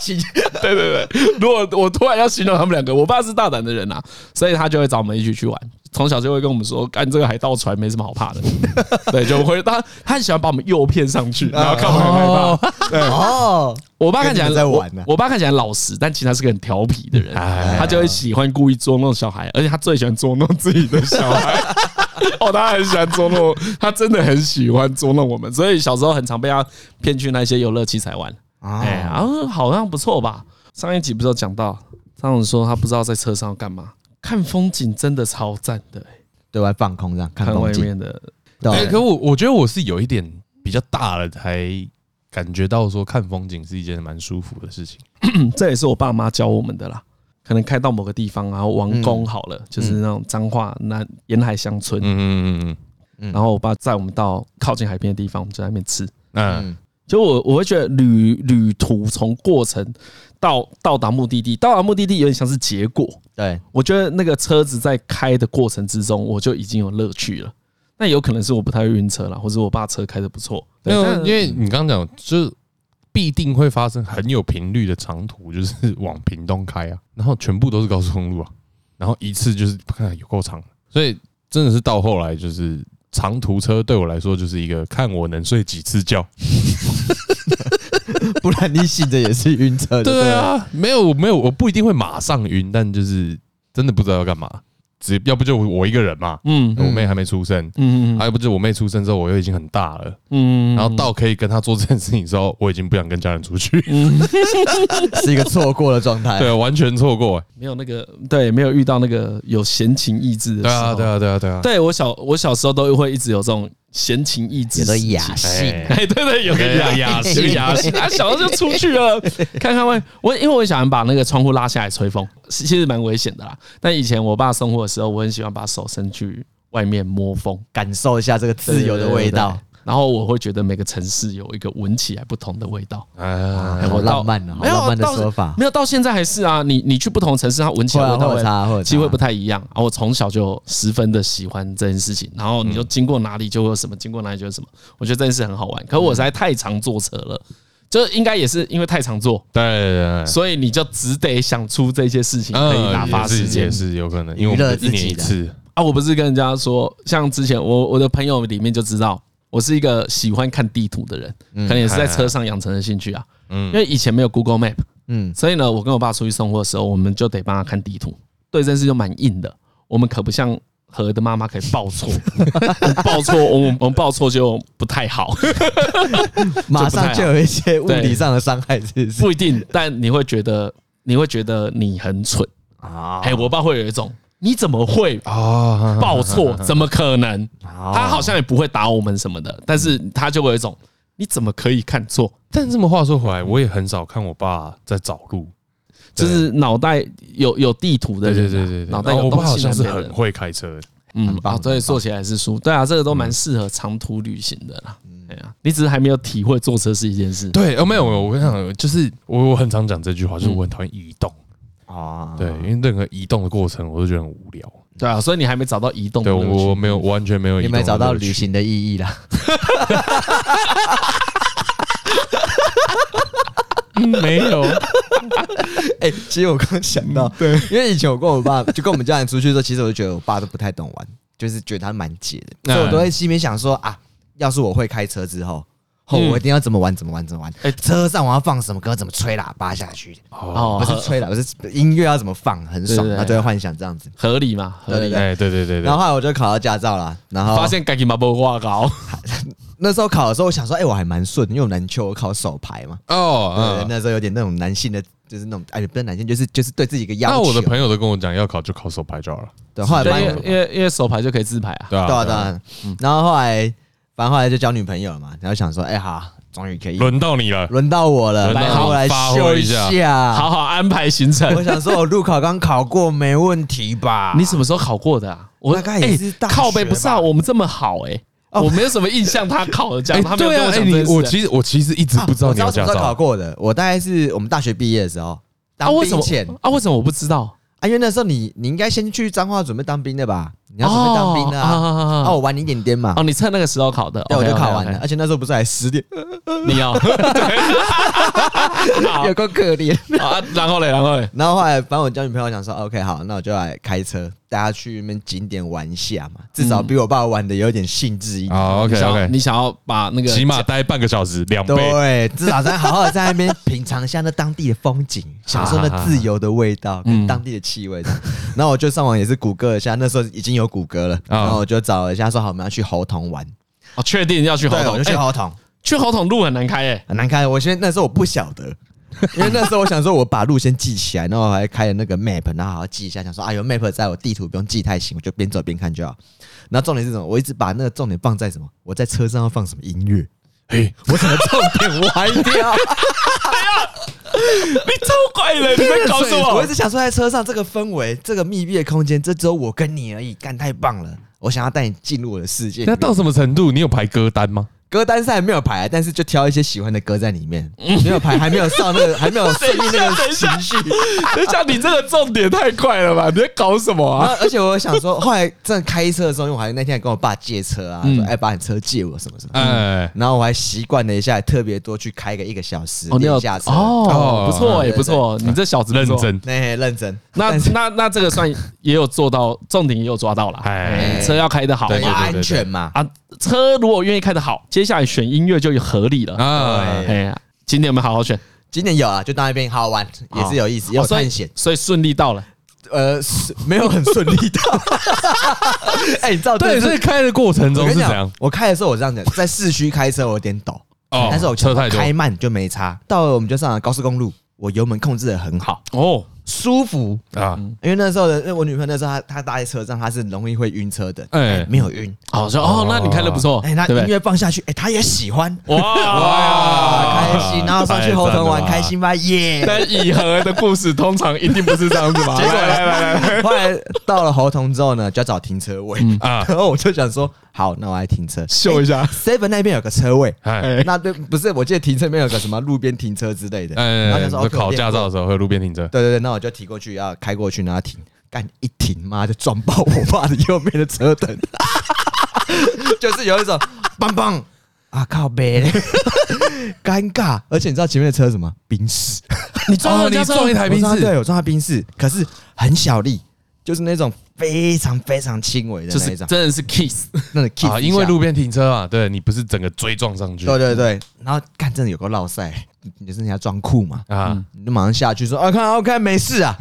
对对对，如果我突然要形容他们两个，我爸是大胆的人呐，所以他就会找我们一起去玩。从小就会跟我们说，干这个海盗船没什么好怕的。对，就会他他很喜欢把我们诱骗上去，然后看我们害怕。对哦，我爸看起来在玩呢。我爸看起来老实，但其实他是个很调皮的人，他就会喜欢故意捉弄小孩，而且他最喜欢捉弄自己的小孩。哦，他很喜欢捉弄，他真的很喜欢捉弄我们，所以小时候很常被他骗去那些游乐器材玩。哎，然后好像不错吧？上一集不是有讲到，张总说他不知道在车上要干嘛，看风景真的超赞的，对外放空这样看外面的。哎，可我我觉得我是有一点比较大了，才感觉到说看风景是一件蛮舒服的事情。这也是我爸妈教我们的啦。可能开到某个地方，然后完工好了，就是那种彰化那沿海乡村。嗯嗯嗯嗯，然后我爸载我们到靠近海边的地方，我们就在那边吃。嗯，就我我会觉得旅旅途从过程到到达目的地，到达目的地有点像是结果。对，我觉得那个车子在开的过程之中，我就已经有乐趣了。那有可能是我不太会晕车了，或者我爸车开的不错。没有，因为你刚刚讲就是。必定会发生很有频率的长途，就是往屏东开啊，然后全部都是高速公路啊，然后一次就是看有够长，所以真的是到后来就是长途车对我来说就是一个看我能睡几次觉，不然你醒着也是晕车的。对啊，没有没有，我不一定会马上晕，但就是真的不知道要干嘛。只要不就我一个人嘛，嗯，我妹还没出生，嗯嗯，还有不就我妹出生之后，我又已经很大了，嗯，然后到可以跟她做这件事情时候，我已经不想跟家人出去，嗯，是一个错过的状态，对，完全错过，没有那个，对，没有遇到那个有闲情逸致的，对啊，对啊，对啊，对啊，对我小我小时候都会一直有这种。闲情逸致的雅兴，哎，对对，有个雅雅兴。雅兴，他小时候就出去了，看看外。我因为我很喜欢把那个窗户拉下来吹风，其实蛮危险的啦。但以前我爸送货的时候，我很喜欢把手伸去外面摸风，感受一下这个自由的味道。然后我会觉得每个城市有一个闻起来不同的味道，啊，好浪漫啊，好浪漫的说法。没有到现在还是啊，你你去不同城市，它闻起来味道会机会不太一样啊。我从小就十分的喜欢这件事情，然后你就经过哪里就会有什么，经过哪里就有什么。我觉得这件事很好玩，可我实在太常坐车了，就应该也是因为太常坐，对对，所以你就只得想出这些事情可以打发时间，是有可能，因为我们一年一次啊。我不是跟人家说，像之前我我的朋友里面就知道。我是一个喜欢看地图的人，可能也是在车上养成的兴趣啊。嗯，因为以前没有 Google Map，嗯，所以呢，我跟我爸出去送货的时候，我们就得帮他看地图。对这件事就蛮硬的。我们可不像何的妈妈可以报错，报错我们我们报错就不太好，马上就有一些物理上的伤害，是不是？不一定，但你会觉得你会觉得你很蠢啊。哎，我爸会有一种。你怎么会啊报错？怎么可能？他好像也不会打我们什么的，但是他就会有一种你怎么可以看错？但这么话说回来，我也很少看我爸在找路，就是脑袋有有地图的人，对对对对，脑袋有东西的人。我爸好像是很会开车，嗯，啊，所以坐起来是舒服。对啊，这个都蛮适合长途旅行的啦。对啊，你只是还没有体会坐车是一件事。对，哦，没有没有，我跟你讲，就是我我很常讲这句话，就是我很讨厌移动。啊，对，因为任何移动的过程我都觉得很无聊。对啊，所以你还没找到移动？对，我我没有完全没有，你没找到旅行的意义啦。没有。哎，其实我刚想到，对，因为以前我跟我爸就跟我们家人出去的时候，其实我就觉得我爸都不太懂玩，就是觉得他蛮结的，所以我都在心里想说啊，要是我会开车之后。后我一定要怎么玩怎么玩怎么玩。哎，车上我要放什么歌，怎么吹喇叭下去。哦，不是吹喇叭，是音乐要怎么放，很爽。他就会幻想这样子，合理嘛？合理。哎，对对对对。然后后来我就考到驾照了，然后发现赶紧把波挂高。那时候考的时候，我想说，哎，我还蛮顺，因为我篮球我考手牌嘛。哦，对，那时候有点那种男性的，就是那种哎，不是男性，就是就是对自己一个要求。那我的朋友都跟我讲，要考就考手排就好了。对，后来因为因为因为手牌就可以自牌啊。对啊，对啊。然后后来，反正后来就交女朋友了嘛，然后想说，哎，好。终于可以轮到你了，轮到我了，来，我来秀一下，好好安排行程。我想说，我路考刚考过，没问题吧？你什么时候考过的啊？我大概也是靠背，不是啊？我们这么好哎，我没有什么印象，他考的这样，他没有跟我讲。你我其实我其实一直不知道你有驾照考过的，我大概是我们大学毕业的时候当兵前啊？为什么我不知道啊？因为那时候你你应该先去彰化准备当兵的吧？你要准备当兵的啊？哦，我晚你一点点嘛。哦，你趁那个时候考的，对，我就考完了。而且那时候不是还十点？你要？有够可怜 啊！然后嘞，然后嘞，然后后来，反正我交女朋友想说，OK，好，那我就来开车带她去那边景点玩一下嘛，至少比我爸玩的有点兴致一点。哦，OK，OK，你想要把那个起码待半个小时，两倍。对，至少在好好在那边品尝一下那当地的风景，享受那自由的味道跟当地的气味。然后我就上网也是谷歌一下，那时候已经有谷歌了。然后我就找了一下，说好我们要去猴童玩。哦，确定要去猴硐？我就去猴童。去猴童路很难开诶，很难开。我先那时候我不晓得，因为那时候我想说，我把路先记起来，然后我还开了那个 map，然后好好记一下，想说啊，有 map 在我地图不用记太清，我就边走边看就好。然后重点是什么？我一直把那个重点放在什么？我在车上要放什么音乐？哎，我怎么重点歪掉？你超怪的，你在搞什么？我一直想说，在车上这个氛围，这个密闭的空间，这只有我跟你而已，干太棒了！我想要带你进入我的世界。那到什么程度？你有排歌单吗？歌单上还没有排，但是就挑一些喜欢的歌在里面。没有排，还没有上那个，还没有顺应那个情绪。等一下，你这个重点太快了吧？你在搞什么啊？而且我想说，后来正开车的时候，因为我还那天还跟我爸借车啊，说哎，把你车借我什么什么。哎，然后我还习惯了一下，特别多去开个一个小时练一下车。哦，不错也，不错，你这小子认真，哎，认真。那那那这个算也有做到，重点也有抓到了。哎，车要开得好，安全嘛啊。车如果愿意开得好，接下来选音乐就合理了啊！哎呀，今年我们好好选，今年有啊，就到那边好好玩，也是有意思，有探险，所以顺利到了。呃，没有很顺利到。哎，你知道对，所以开的过程中是怎样？我开的时候我这样讲，在市区开车我有点抖，但是我车太开慢就没差。到了我们就上了高速公路，我油门控制得很好哦。舒服。啊，因为那时候的，我女朋友那时候她她搭在车上，她是容易会晕车的，哎，没有晕，好说哦，那你开的不错，哎，那音乐放下去，哎，她也喜欢，哇。哇，开心，然后上去猴硐玩，开心吧，耶！但以和的故事通常一定不是这样子吧？结果来来来，后来到了猴硐之后呢，就要找停车位。啊，然后我就想说，好，那我来停车。秀一下，seven 那边有个车位，哎，那对，不是，我记得停车那边有个什么路边停车之类的，哎，然后说考驾照的时候会路边停车，对对对，那。我就提过去，要开过去，然后停，干一停，妈就撞爆我爸的右边的车灯，就是有一种棒棒啊靠北，尴尬。而且你知道前面的车是什么？宾士，你撞了你撞一台宾士，对，我撞他宾士，可是很小力，就是那种非常非常轻微的那种，真的是 kiss，那个 kiss，因为路边停车啊，对你不是整个追撞上去，对对对，然后干真的有个落赛。你是人家装酷嘛？啊，你就马上下去说啊，看 OK 没事啊，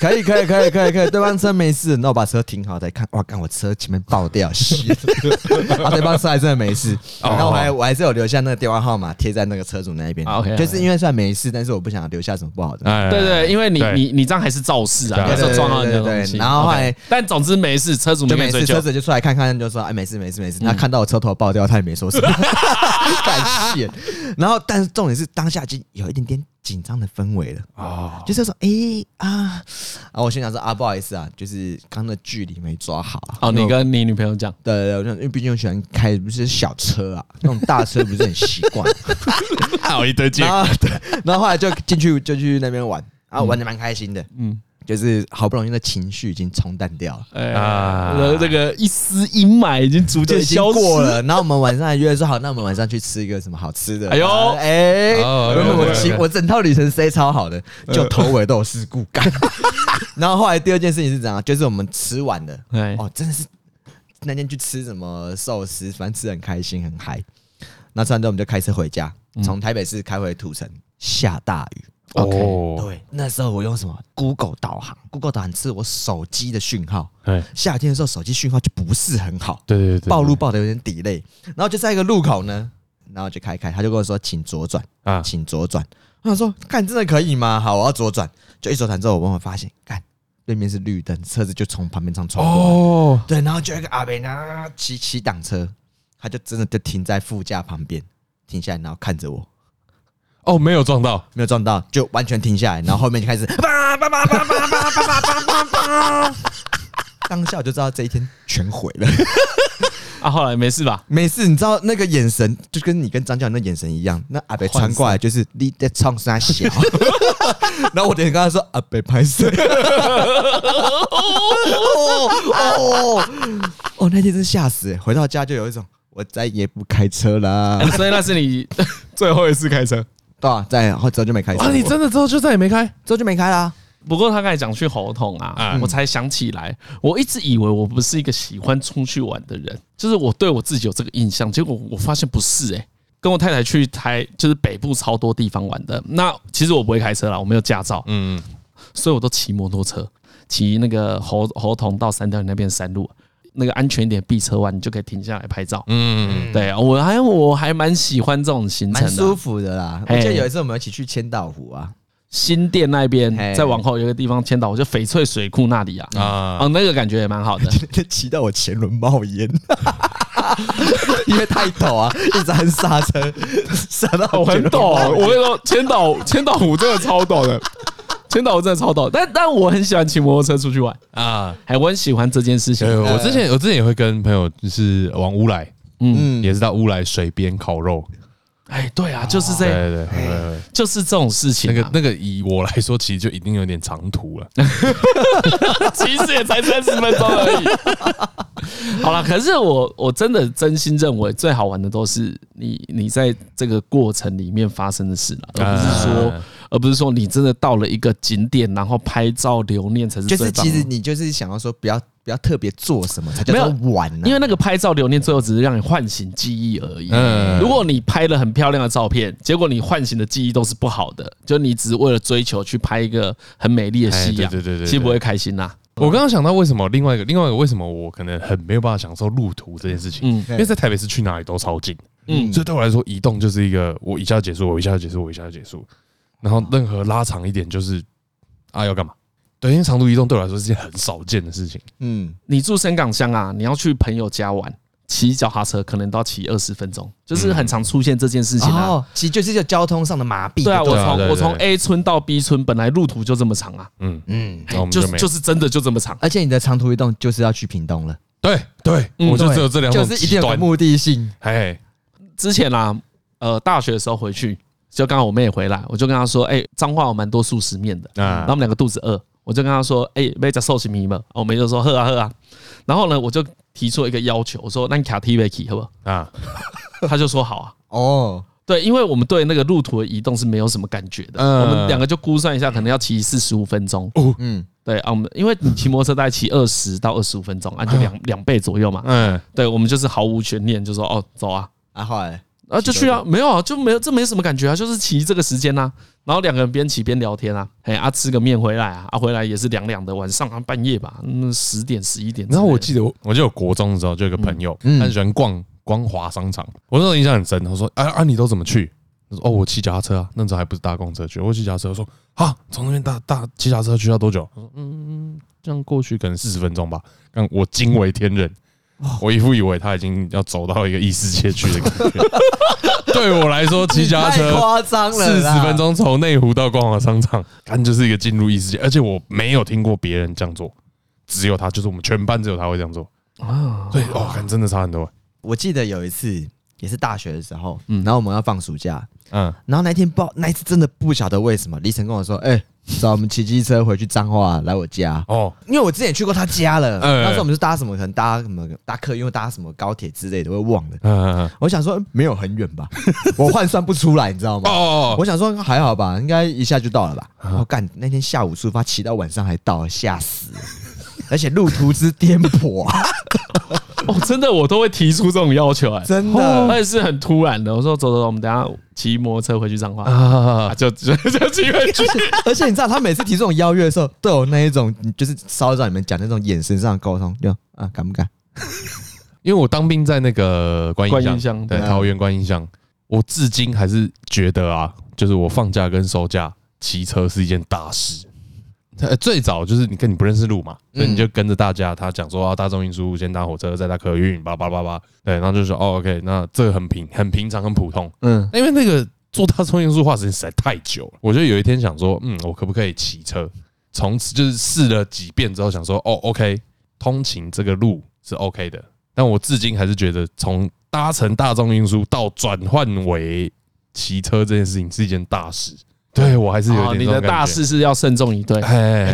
可以可以可以可以可以，对方车没事，那我把车停好再看，哇，看我车前面爆掉，啊，对方车还真的没事，然后我还我还是有留下那个电话号码贴在那个车主那一边，OK，就是因为算没事，但是我不想留下什么不好的，对对，因为你你你这样还是肇事啊，有时候撞到人的东西，然后后来，但总之没事，车主就没事，车子就出来看看，就说哎没事没事没事，他看到我车头爆掉，他也没说什么，感谢，然后但是重点是当下就有。一点点紧张的氛围了啊，就是说，哎啊啊！我心想说啊，不好意思啊，就是刚刚的距离没抓好。哦，你跟你女朋友讲？对对对，因为毕竟我喜欢开不是小车啊，那种大车不是很习惯。好一堆劲。对，然后后来就进去就去那边玩，然后玩的蛮开心的。嗯，就是好不容易的情绪已经冲淡掉了，哎啊，这个一丝阴霾已经逐渐消过了。然后我们晚上还约说好，那我们晚上去吃一个什么好吃的？哎呦，哎，我我整套旅程塞超好的，就头尾都有事故感。然后后来第二件事情是怎样？就是我们吃完了，哦，真的是那天去吃什么寿司，反正吃很开心很嗨。那吃完之后我们就开车回家，从台北市开回土城，下大雨。OK，对，那时候我用什么 Google 导航？Google 导航是我手机的讯号。对，夏天的时候手机讯号就不是很好。对对对，暴露暴的有点 delay。然后就在一个路口呢，然后就开开，他就跟我说，请左转啊，请左转。我想说，看真的可以吗？好，我要左转。就一左转之后，我慢慢发现，看对面是绿灯，车子就从旁边这样冲过来。哦，对，然后就一个阿伯呢，骑骑挡车，他就真的就停在副驾旁边，停下来，然后看着我。哦，没有撞到，没有撞到，就完全停下来，然后后面就开始叭叭叭叭叭叭叭叭叭叭叭，当下我就知道这一天全毁了。啊，后来没事吧？没事，你知道那个眼神就跟你跟张教练那眼神一样，那阿北传过来就是你在唱啥小，然后我点跟他说阿北拍摄。哦哦哦，那天真吓死，回到家就有一种我再也不开车啦。所以那是你最后一次开车。对啊，在后之后就没开车。啊，你真的之后就再也没开，之后就没开啦。不过他刚才讲去猴硐啊，我才想起来，我一直以为我不是一个喜欢出去玩的人，就是我对我自己有这个印象，结果我发现不是哎。跟我太太去台，就是北部超多地方玩的。那其实我不会开车啦，我没有驾照，嗯，所以我都骑摩托车，骑那个猴猴硐到三条那边山路。那个安全一点避车弯，你就可以停下来拍照。嗯，对，我还我还蛮喜欢这种行程的，蛮舒服的啦。我记得有一次我们一起去千岛湖啊，新店那边，再往后有个地方千岛湖，就翡翠水库那里啊。啊，哦，那个感觉也蛮好的。骑到我前轮冒烟，因为太陡啊，一直按刹车，刹到我很陡。我跟你说，千岛千岛湖真的超陡的。千岛我真的超陡，但但我很喜欢骑摩托车出去玩啊，还我很喜欢这件事情。我之前我之前也会跟朋友就是往乌来，嗯，也是到乌来水边烤肉。哎，对啊，就是这，对对对，就是这种事情。那个那个，以我来说，其实就一定有点长途了。其实也才三十分钟而已。好了，可是我我真的真心认为，最好玩的都是你你在这个过程里面发生的事了，而不是说。而不是说你真的到了一个景点，然后拍照留念才是。就是其实你就是想要说，不要不要特别做什么才叫做玩呢？因为那个拍照留念，最后只是让你唤醒记忆而已。嗯，如果你拍了很漂亮的照片，结果你唤醒的记忆都是不好的，就你只是为了追求去拍一个很美丽的夕阳，对对对，其实不会开心呐。我刚刚想到为什么另外一个另外一个为什么我可能很没有办法享受路途这件事情，嗯，因为在台北市去哪里都超近，嗯，所以对我来说移动就是一个我一下就结束，我一下就结束，我一下就结束。然后任何拉长一点，就是啊要干嘛？对，因为长途移动对我来说是件很少见的事情。嗯，你住深港乡啊，你要去朋友家玩，骑脚踏车可能都要骑二十分钟，就是很常出现这件事情啊。其实就是一个交通上的麻痹。对啊，我从我从 A 村到 B 村，本来路途就这么长啊。嗯嗯，就就是真的就这么长。而且你的长途移动就是要去屏东了。对对，我就只有这两种，就是一定有目的性。哎，之前啊，呃，大学的时候回去。就刚好我妹也回来，我就跟她说：“哎，彰化有蛮多素食面的。”然后我们两个肚子饿，我就跟她说：“哎，没吃寿喜米嘛？”我妹就说：“喝啊喝啊。”然后呢，我就提出一个要求，我说：“那你卡 T V K 好不好？”啊，她就说：“好啊。”哦，对，因为我们对那个路途的移动是没有什么感觉的，我们两个就估算一下，可能要骑四十五分钟。嗯，对啊，我们因为你骑摩托车大概骑二十到二十五分钟，啊，就两两倍左右嘛。嗯，对，我们就是毫无悬念，就说：“哦，走啊。”啊，后来。啊，就去啊，没有啊，就没有，这没什么感觉啊，就是骑这个时间呐，然后两个人边骑边聊天啊，哎啊，吃个面回来啊，啊回来也是凉凉的，晚上啊半夜吧，嗯，十点十一点。然后我记得我，我就有国中的时候就有个朋友，他很喜欢逛光华商场，我那时候印象很深。他说，啊啊，你都怎么去？他说，哦，我骑脚踏车啊，那时候还不是搭公车去，我骑脚踏车。我说，啊，从那边搭搭骑脚踏车去要多久？他说，嗯，这样过去可能四十分钟吧。但我惊为天人。我一副以为他已经要走到一个异世界去的感觉。对我来说，骑脚踏车夸张了，四十分钟从内湖到光华商场，感觉就是一个进入异世界。而且我没有听过别人这样做，只有他，就是我们全班只有他会这样做啊。对哦，真的差很多。我记得有一次也是大学的时候，嗯然后我们要放暑假，嗯，然后那天不那一次真的不晓得为什么，李晨跟我说，哎。找我们骑机车回去彰化来我家哦，因为我之前去过他家了。那时候我们是搭什么？可能搭什么搭客运，因为搭什么高铁之类的，会忘了。嗯嗯嗯。我想说没有很远吧，我换算不出来，你知道吗？哦。我想说还好吧，应该一下就到了吧。我干，那天下午出发，骑到晚上还到了，吓死！而且路途之颠簸啊！哦，真的，我都会提出这种要求哎，真的，而且是很突然的。我说走走走，我们等下骑摩托车回去彰化啊，就 就就骑回去。而且你知道，他每次提这种邀约的时候，都有那一种，就是稍微你们讲那种眼神上的沟通，就啊，敢不敢？因为我当兵在那个观音乡，对，桃园观音乡，我至今还是觉得啊，就是我放假跟收假骑车是一件大事。最早就是你跟你不认识路嘛，所以你就跟着大家，他讲说啊，大众运输先搭火车，再搭客运，叭叭叭叭，对，然后就说哦，OK，那这个很平很平常很普通，嗯，因为那个坐大众运输花时间实在太久了，我就有一天想说，嗯，我可不可以骑车？从此就是试了几遍之后，想说哦，OK，通勤这个路是 OK 的，但我至今还是觉得从搭乘大众运输到转换为骑车这件事情是一件大事。对，我还是有点。你的大事是要慎重一对。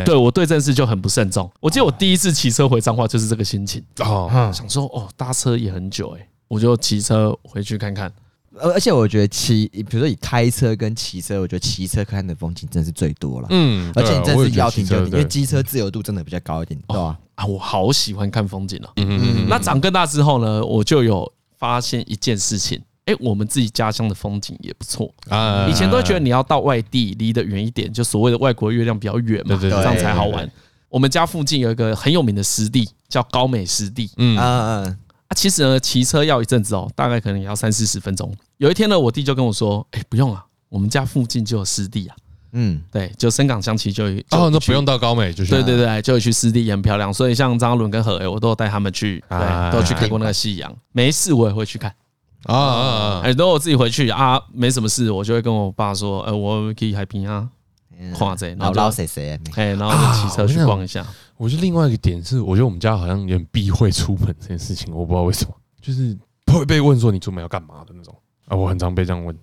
对，我对这件事就很不慎重。我记得我第一次骑车回彰化就是这个心情。哦，想说哦，搭车也很久哎，我就骑车回去看看。而而且我觉得骑，比如说以开车跟骑车，我觉得骑车看的风景真的是最多了。嗯，而且你真的是要停就停，因为机车自由度真的比较高一点，对吧？啊，我好喜欢看风景了。嗯嗯嗯。那长更大之后呢，我就有发现一件事情。哎，我们自己家乡的风景也不错啊。以前都觉得你要到外地，离得远一点，就所谓的外国月亮比较远嘛，这样才好玩。我们家附近有一个很有名的湿地，叫高美湿地。嗯嗯嗯。啊，其实呢，骑车要一阵子哦，大概可能也要三四十分钟。有一天呢，我弟就跟我说：“哎，不用啊，我们家附近就有湿地啊。”嗯，对，就深港乡骑就哦，那不用到高美就行。对对对，就去湿地也很漂亮。所以像张伦跟何哎，我都有带他们去，对，都去看过那个夕阳。没事，我也会去看。啊啊啊！哎，等我自己回去啊，没什么事，我就会跟我爸说，呃，我可以海边啊，跨这，然后捞谁谁，哎，然后就骑车去逛一下。我觉得另外一个点是，我觉得我们家好像有点避讳出门这件事情，我不知道为什么，就是会被问说你出门要干嘛的那种啊，我很常被这样问，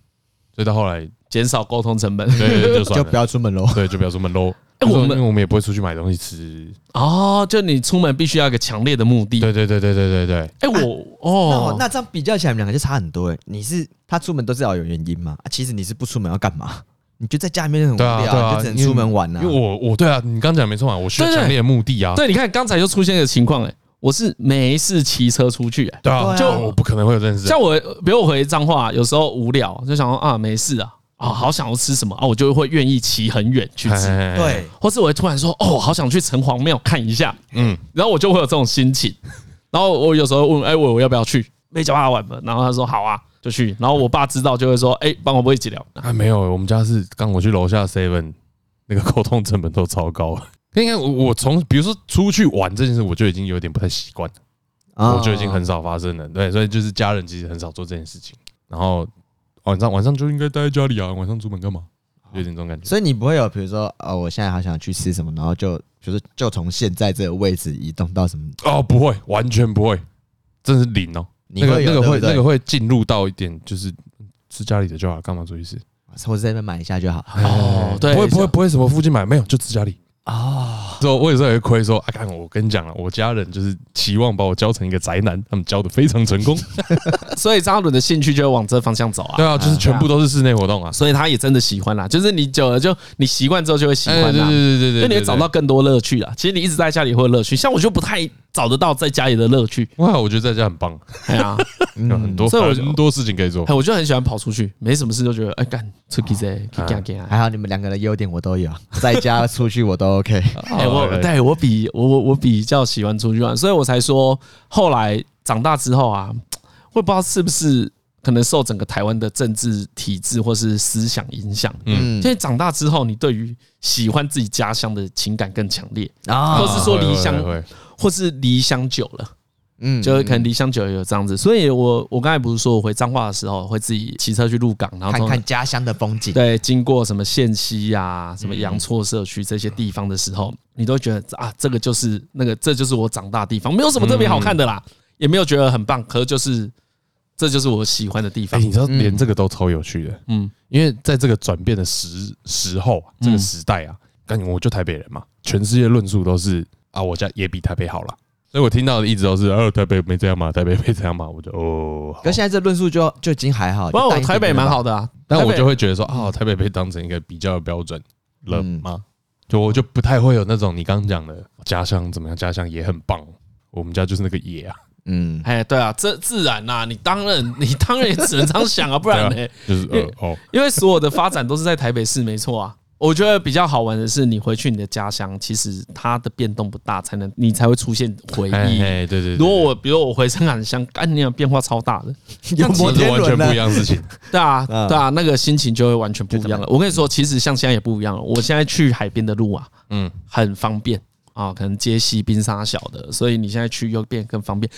所以到后来减少沟通成本，对，就不要出门喽，对，就不要出门喽。哎，我们因为我们也不会出去买东西吃哦，就你出门必须要一个强烈的目的。对对对对对对对。哎，我哦，那这样比较起来，你们两个就差很多哎。你是他出门都是要有原因嘛？其实你是不出门要干嘛？你就在家里面很无聊，就只能出门玩呢。因为我我对啊，你刚讲没错啊，我需要强烈的目的啊。对，你看刚才就出现一个情况哎，我是没事骑车出去哎，对啊，就我不可能会有这件事。像我，比如我回彰化，有时候无聊就想说啊，没事啊。啊，好想要吃什么啊，我就会愿意骑很远去吃，对，或是我会突然说，哦，好想去城隍庙看一下，嗯，然后我就会有这种心情，然后我有时候问，哎，我我要不要去？没叫他玩嘛，然后他说好啊，就去，然后我爸知道就会说，哎，帮我不会一起聊。啊，没有，我们家是刚我去楼下 seven，那个 沟通成本都超高。应该我我从比如说出去玩这件事，我就已经有点不太习惯了，我就已经很少发生了，对，所以就是家人其实很少做这件事情，然后。晚上晚上就应该待在家里啊，晚上出门干嘛？有点这种感觉。所以你不会有，比如说，哦，我现在好想去吃什么，然后就就是就从现在这个位置移动到什么？哦，不会，完全不会，真是零哦。那个那个会那个会进入到一点，就是吃家里的就好，干嘛出去吃？或者在那边买一下就好。哦，对，不会不会不会什么附近买，没有，就吃家里。啊，所以我有时候也会亏说，啊，看我跟你讲了，我家人就是期望把我教成一个宅男，他们教的非常成功，所以张伦的兴趣就会往这方向走啊。对啊，就是全部都是室内活动啊，所以他也真的喜欢啦。就是你久了就你习惯之后就会喜欢啦。对对对对对，就你会找到更多乐趣啊。其实你一直在家里会有乐趣，像我就不太找得到在家里的乐趣。哇，我觉得在家很棒。对啊，有很多所以很多事情可以做。我就很喜欢跑出去，没什么事就觉得哎干出去这，干干。还好你们两个的优点我都有，在家出去我都。OK，哎，我对我比我我我比较喜欢出去玩，所以我才说后来长大之后啊，我也不知道是不是可能受整个台湾的政治体制或是思想影响，嗯，因为长大之后，你对于喜欢自己家乡的情感更强烈啊，或是说离乡，或是离乡久了。嗯，就可能离乡久也有这样子，所以我我刚才不是说我回彰化的时候会自己骑车去鹿港，然后看看家乡的风景。对，经过什么县西呀、什么阳错社区这些地方的时候，你都觉得啊，这个就是那个，这就是我长大的地方，没有什么特别好看的啦，也没有觉得很棒，可是就是这就是我喜欢的地方。哎，你知道，连这个都超有趣的，嗯，因为在这个转变的时时候，这个时代啊，感觉我就台北人嘛，全世界论述都是啊，我家也比台北好了。所以我听到的一直都是，哦，台北没这样嘛，台北没这样嘛，我就哦。可现在这论述就就已经还好，不过我台北蛮好的啊，但我就会觉得说，啊，台北被当成一个比较的标准了吗？就我就不太会有那种你刚刚讲的家乡怎么样，家乡也很棒，我们家就是那个野啊。嗯，哎，对啊，这自然呐，你当然，你当然也只能这样想啊，不然呢？就是哦，因为所有的发展都是在台北市，没错啊。我觉得比较好玩的是，你回去你的家乡，其实它的变动不大，才能你才会出现回忆。对对对。如果我，比如我回香港乡，干你变化超大的，有摩天轮，完全不一样事情。对 啊，对啊，那个心情就会完全不一样了。我跟你说，其实像现在也不一样了。我现在去海边的路啊，嗯，很方便。啊，可能接西冰沙小的，所以你现在去又变更方便。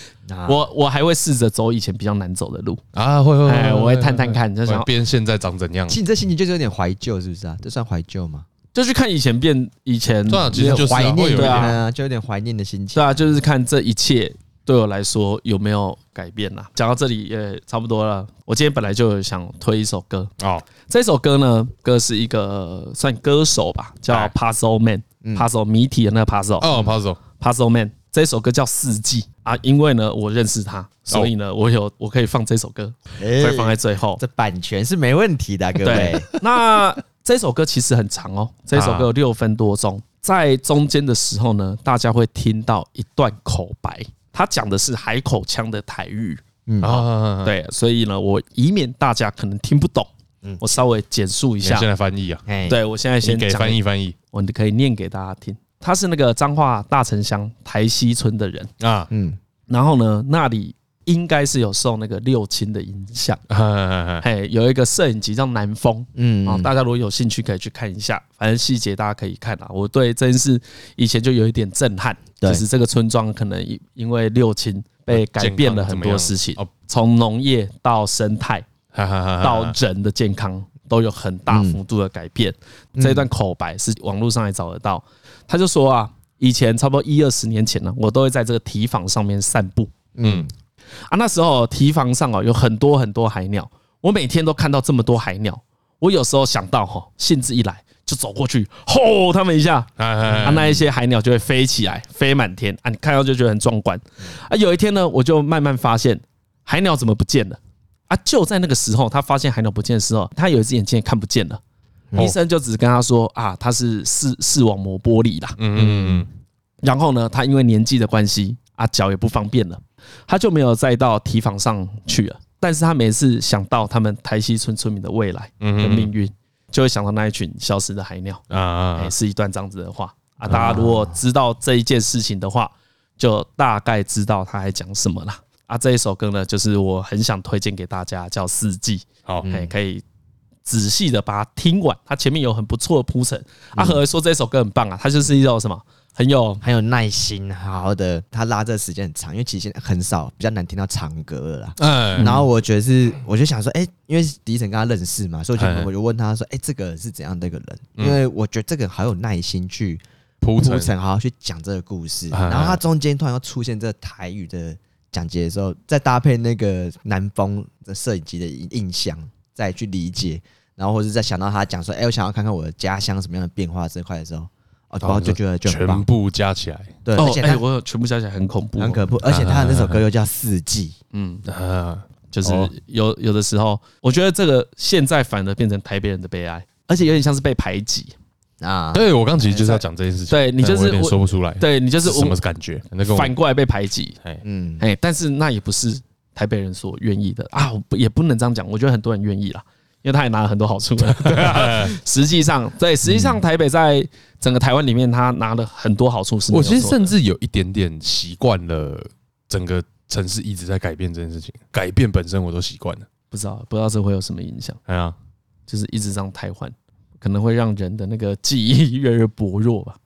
我我还会试着走以前比较难走的路啊，会会会，我会探探看，就想变现在长怎样。其实你这心情就是有点怀旧，是不是啊？这算怀旧吗？就去看以前变以前，其实就是怀念，对啊，就有点怀念的心情。对啊，就是看这一切对我来说有没有改变呐。讲到这里也差不多了。我今天本来就想推一首歌哦，这首歌呢，歌是一个算歌手吧，叫 Puzzle Man。Puzzle 谜题的那个 Puzzle 哦，Puzzle Puzzle Man 这首歌叫四季啊，因为呢我认识他，所以呢我有我可以放这首歌，会放在最后。这版权是没问题的，各位。那这首歌其实很长哦，这首歌有六分多钟，在中间的时候呢，大家会听到一段口白，他讲的是海口腔的台语。嗯，对，所以呢，我以免大家可能听不懂。嗯，我稍微简述一下。现在翻译啊？对，我现在先给翻译翻译，我可以念给大家听。他是那个彰化大城乡台西村的人啊，嗯，然后呢，那里应该是有受那个六亲的影响。嘿，有一个摄影集叫南风，嗯，啊，大家如果有兴趣可以去看一下，反正细节大家可以看啊。我对这件事以前就有一点震撼，就是这个村庄可能因为六亲被改变了很多事情，从农业到生态。到 人的健康都有很大幅度的改变。这一段口白是网络上也找得到。他就说啊，以前差不多一二十年前呢，我都会在这个堤防上面散步。嗯，啊，那时候堤防上哦有很多很多海鸟，我每天都看到这么多海鸟。我有时候想到哈，兴致一来就走过去，吼他们一下，啊，那一些海鸟就会飞起来，飞满天啊，你看到就觉得很壮观。啊，有一天呢，我就慢慢发现海鸟怎么不见了。啊！就在那个时候，他发现海鸟不见的时候，他有一只眼睛也看不见了。医生就只跟他说：“啊，他是视视网膜玻璃啦。”嗯嗯嗯。然后呢，他因为年纪的关系，啊，脚也不方便了，他就没有再到提防上去了。但是他每次想到他们台西村村民的未来的命运，就会想到那一群消失的海鸟啊。哎，是一段这样子的话啊。大家如果知道这一件事情的话，就大概知道他还讲什么了。啊，这一首歌呢，就是我很想推荐给大家，叫《四季》。好，哎，可以仔细的把它听完。它前面有很不错的铺陈。阿和说这首歌很棒啊，它就是一首什么，很有很有耐心，好好的。他拉这个时间很长，因为其实现在很少比较难听到长歌了啦。嗯。然后我觉得是，我就想说，哎，因为迪晨跟他认识嘛，所以我就我就问他说，哎，这个是怎样的一个人？因为我觉得这个好有耐心去铺陈，好好去讲这个故事。然后他中间突然又出现这个台语的。讲解的时候，再搭配那个南风的摄影机的印象，再去理解，然后或者再想到他讲说：“哎，我想要看看我的家乡什么样的变化这块的时候，哦，然后就觉得就全部加起来，对，而且我全部加起来很恐怖，很可怖，而且他的那首歌又叫《四季》，嗯，就是有有的时候，我觉得这个现在反而变成台北人的悲哀，而且有点像是被排挤。啊，对，我刚其实就是要讲这件事情，对你就是有点说不出来，对你就是什么感觉？那个反过来被排挤，嗯，哎，但是那也不是台北人所愿意的啊，也不能这样讲，我觉得很多人愿意啦，因为他也拿了很多好处。实际上，对，实际上台北在整个台湾里面，他拿了很多好处。是，我其实甚至有一点点习惯了整个城市一直在改变这件事情，改变本身我都习惯了，不知道不知道这会有什么影响？哎呀，就是一直这样汰换。可能会让人的那个记忆越来越薄弱吧，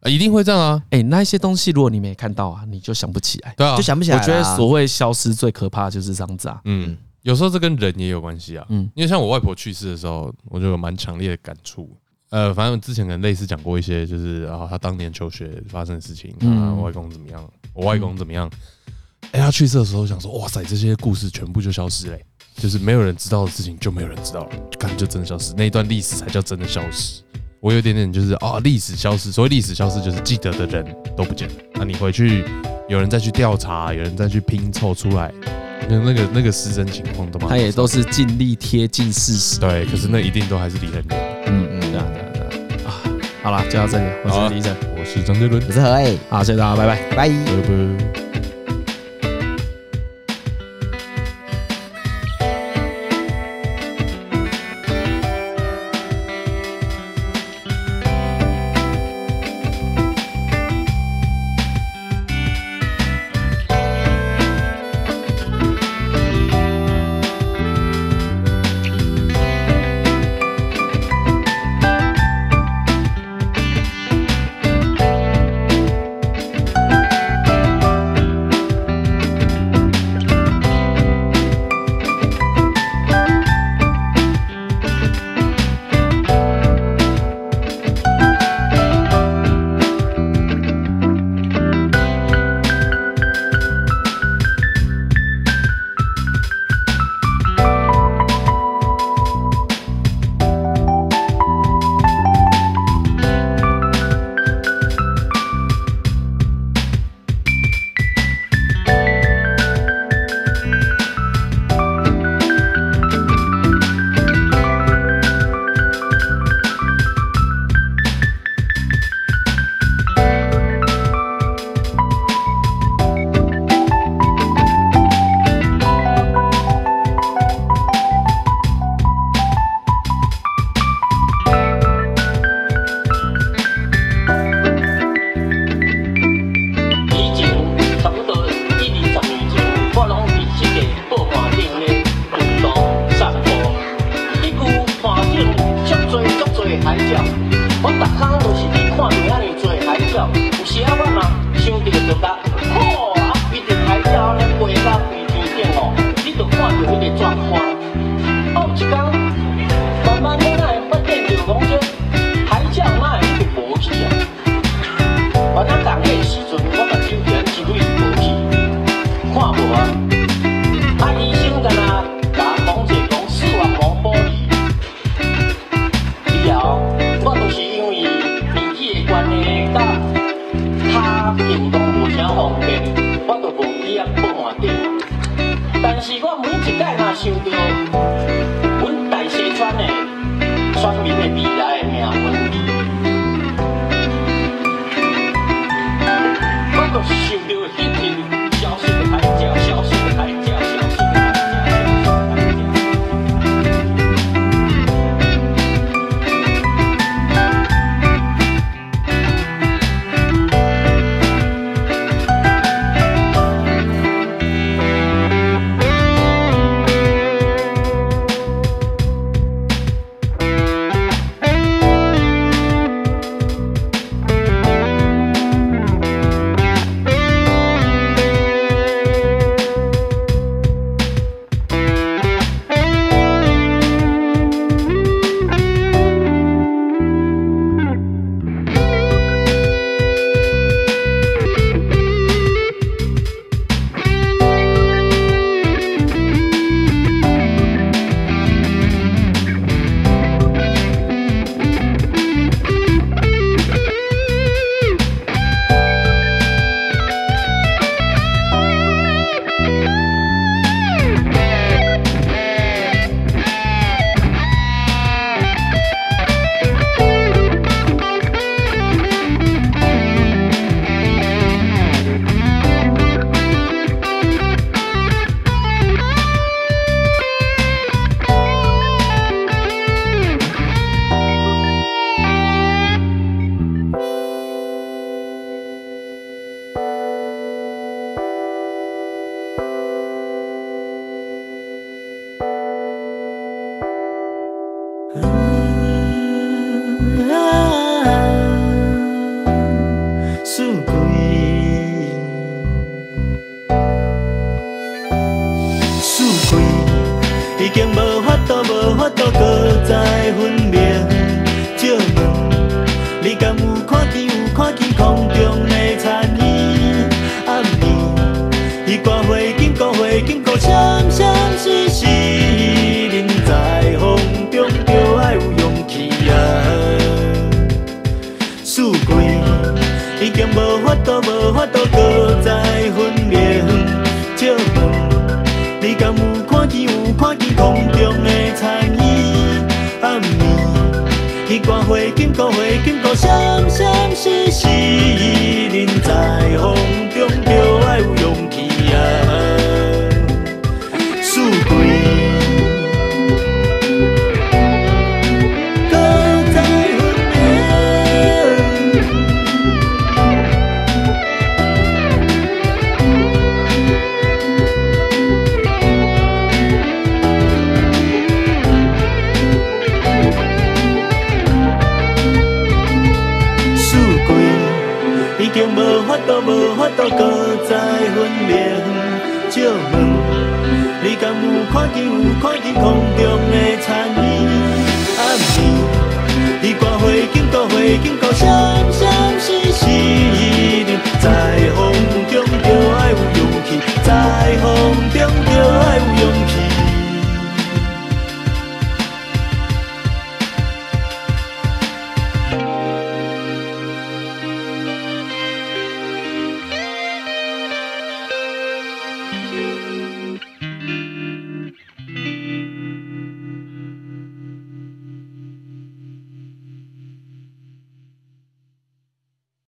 啊，一定会这样啊！哎，那一些东西如果你没看到啊，你就想不起来，对啊，就想不起来。我觉得所谓消失最可怕的就是这样子啊。嗯，有时候这跟人也有关系啊。嗯，因为像我外婆去世的时候，我就有蛮强烈的感触。呃，反正之前可能类似讲过一些，就是啊，他当年求学发生的事情啊，我外公怎么样，我外公怎么样。哎，他去世的时候想说，哇塞，这些故事全部就消失嘞，就是没有人知道的事情就没有人知道了，感觉就真的消失，那一段历史才叫真的消失。我有点点就是啊，历史消失，所谓历史消失就是记得的人都不见了。那你回去，有人再去调查，有人再去拼凑出来，那那个那个失真情况都嘛，他也都是尽力贴近事实。对，可是那一定都还是离很远。嗯嗯，对啊对啊对啊。啊，好了，就到这里。我是李晨，我是张杰伦，我是何伟。好，谢谢大家，拜拜，拜拜，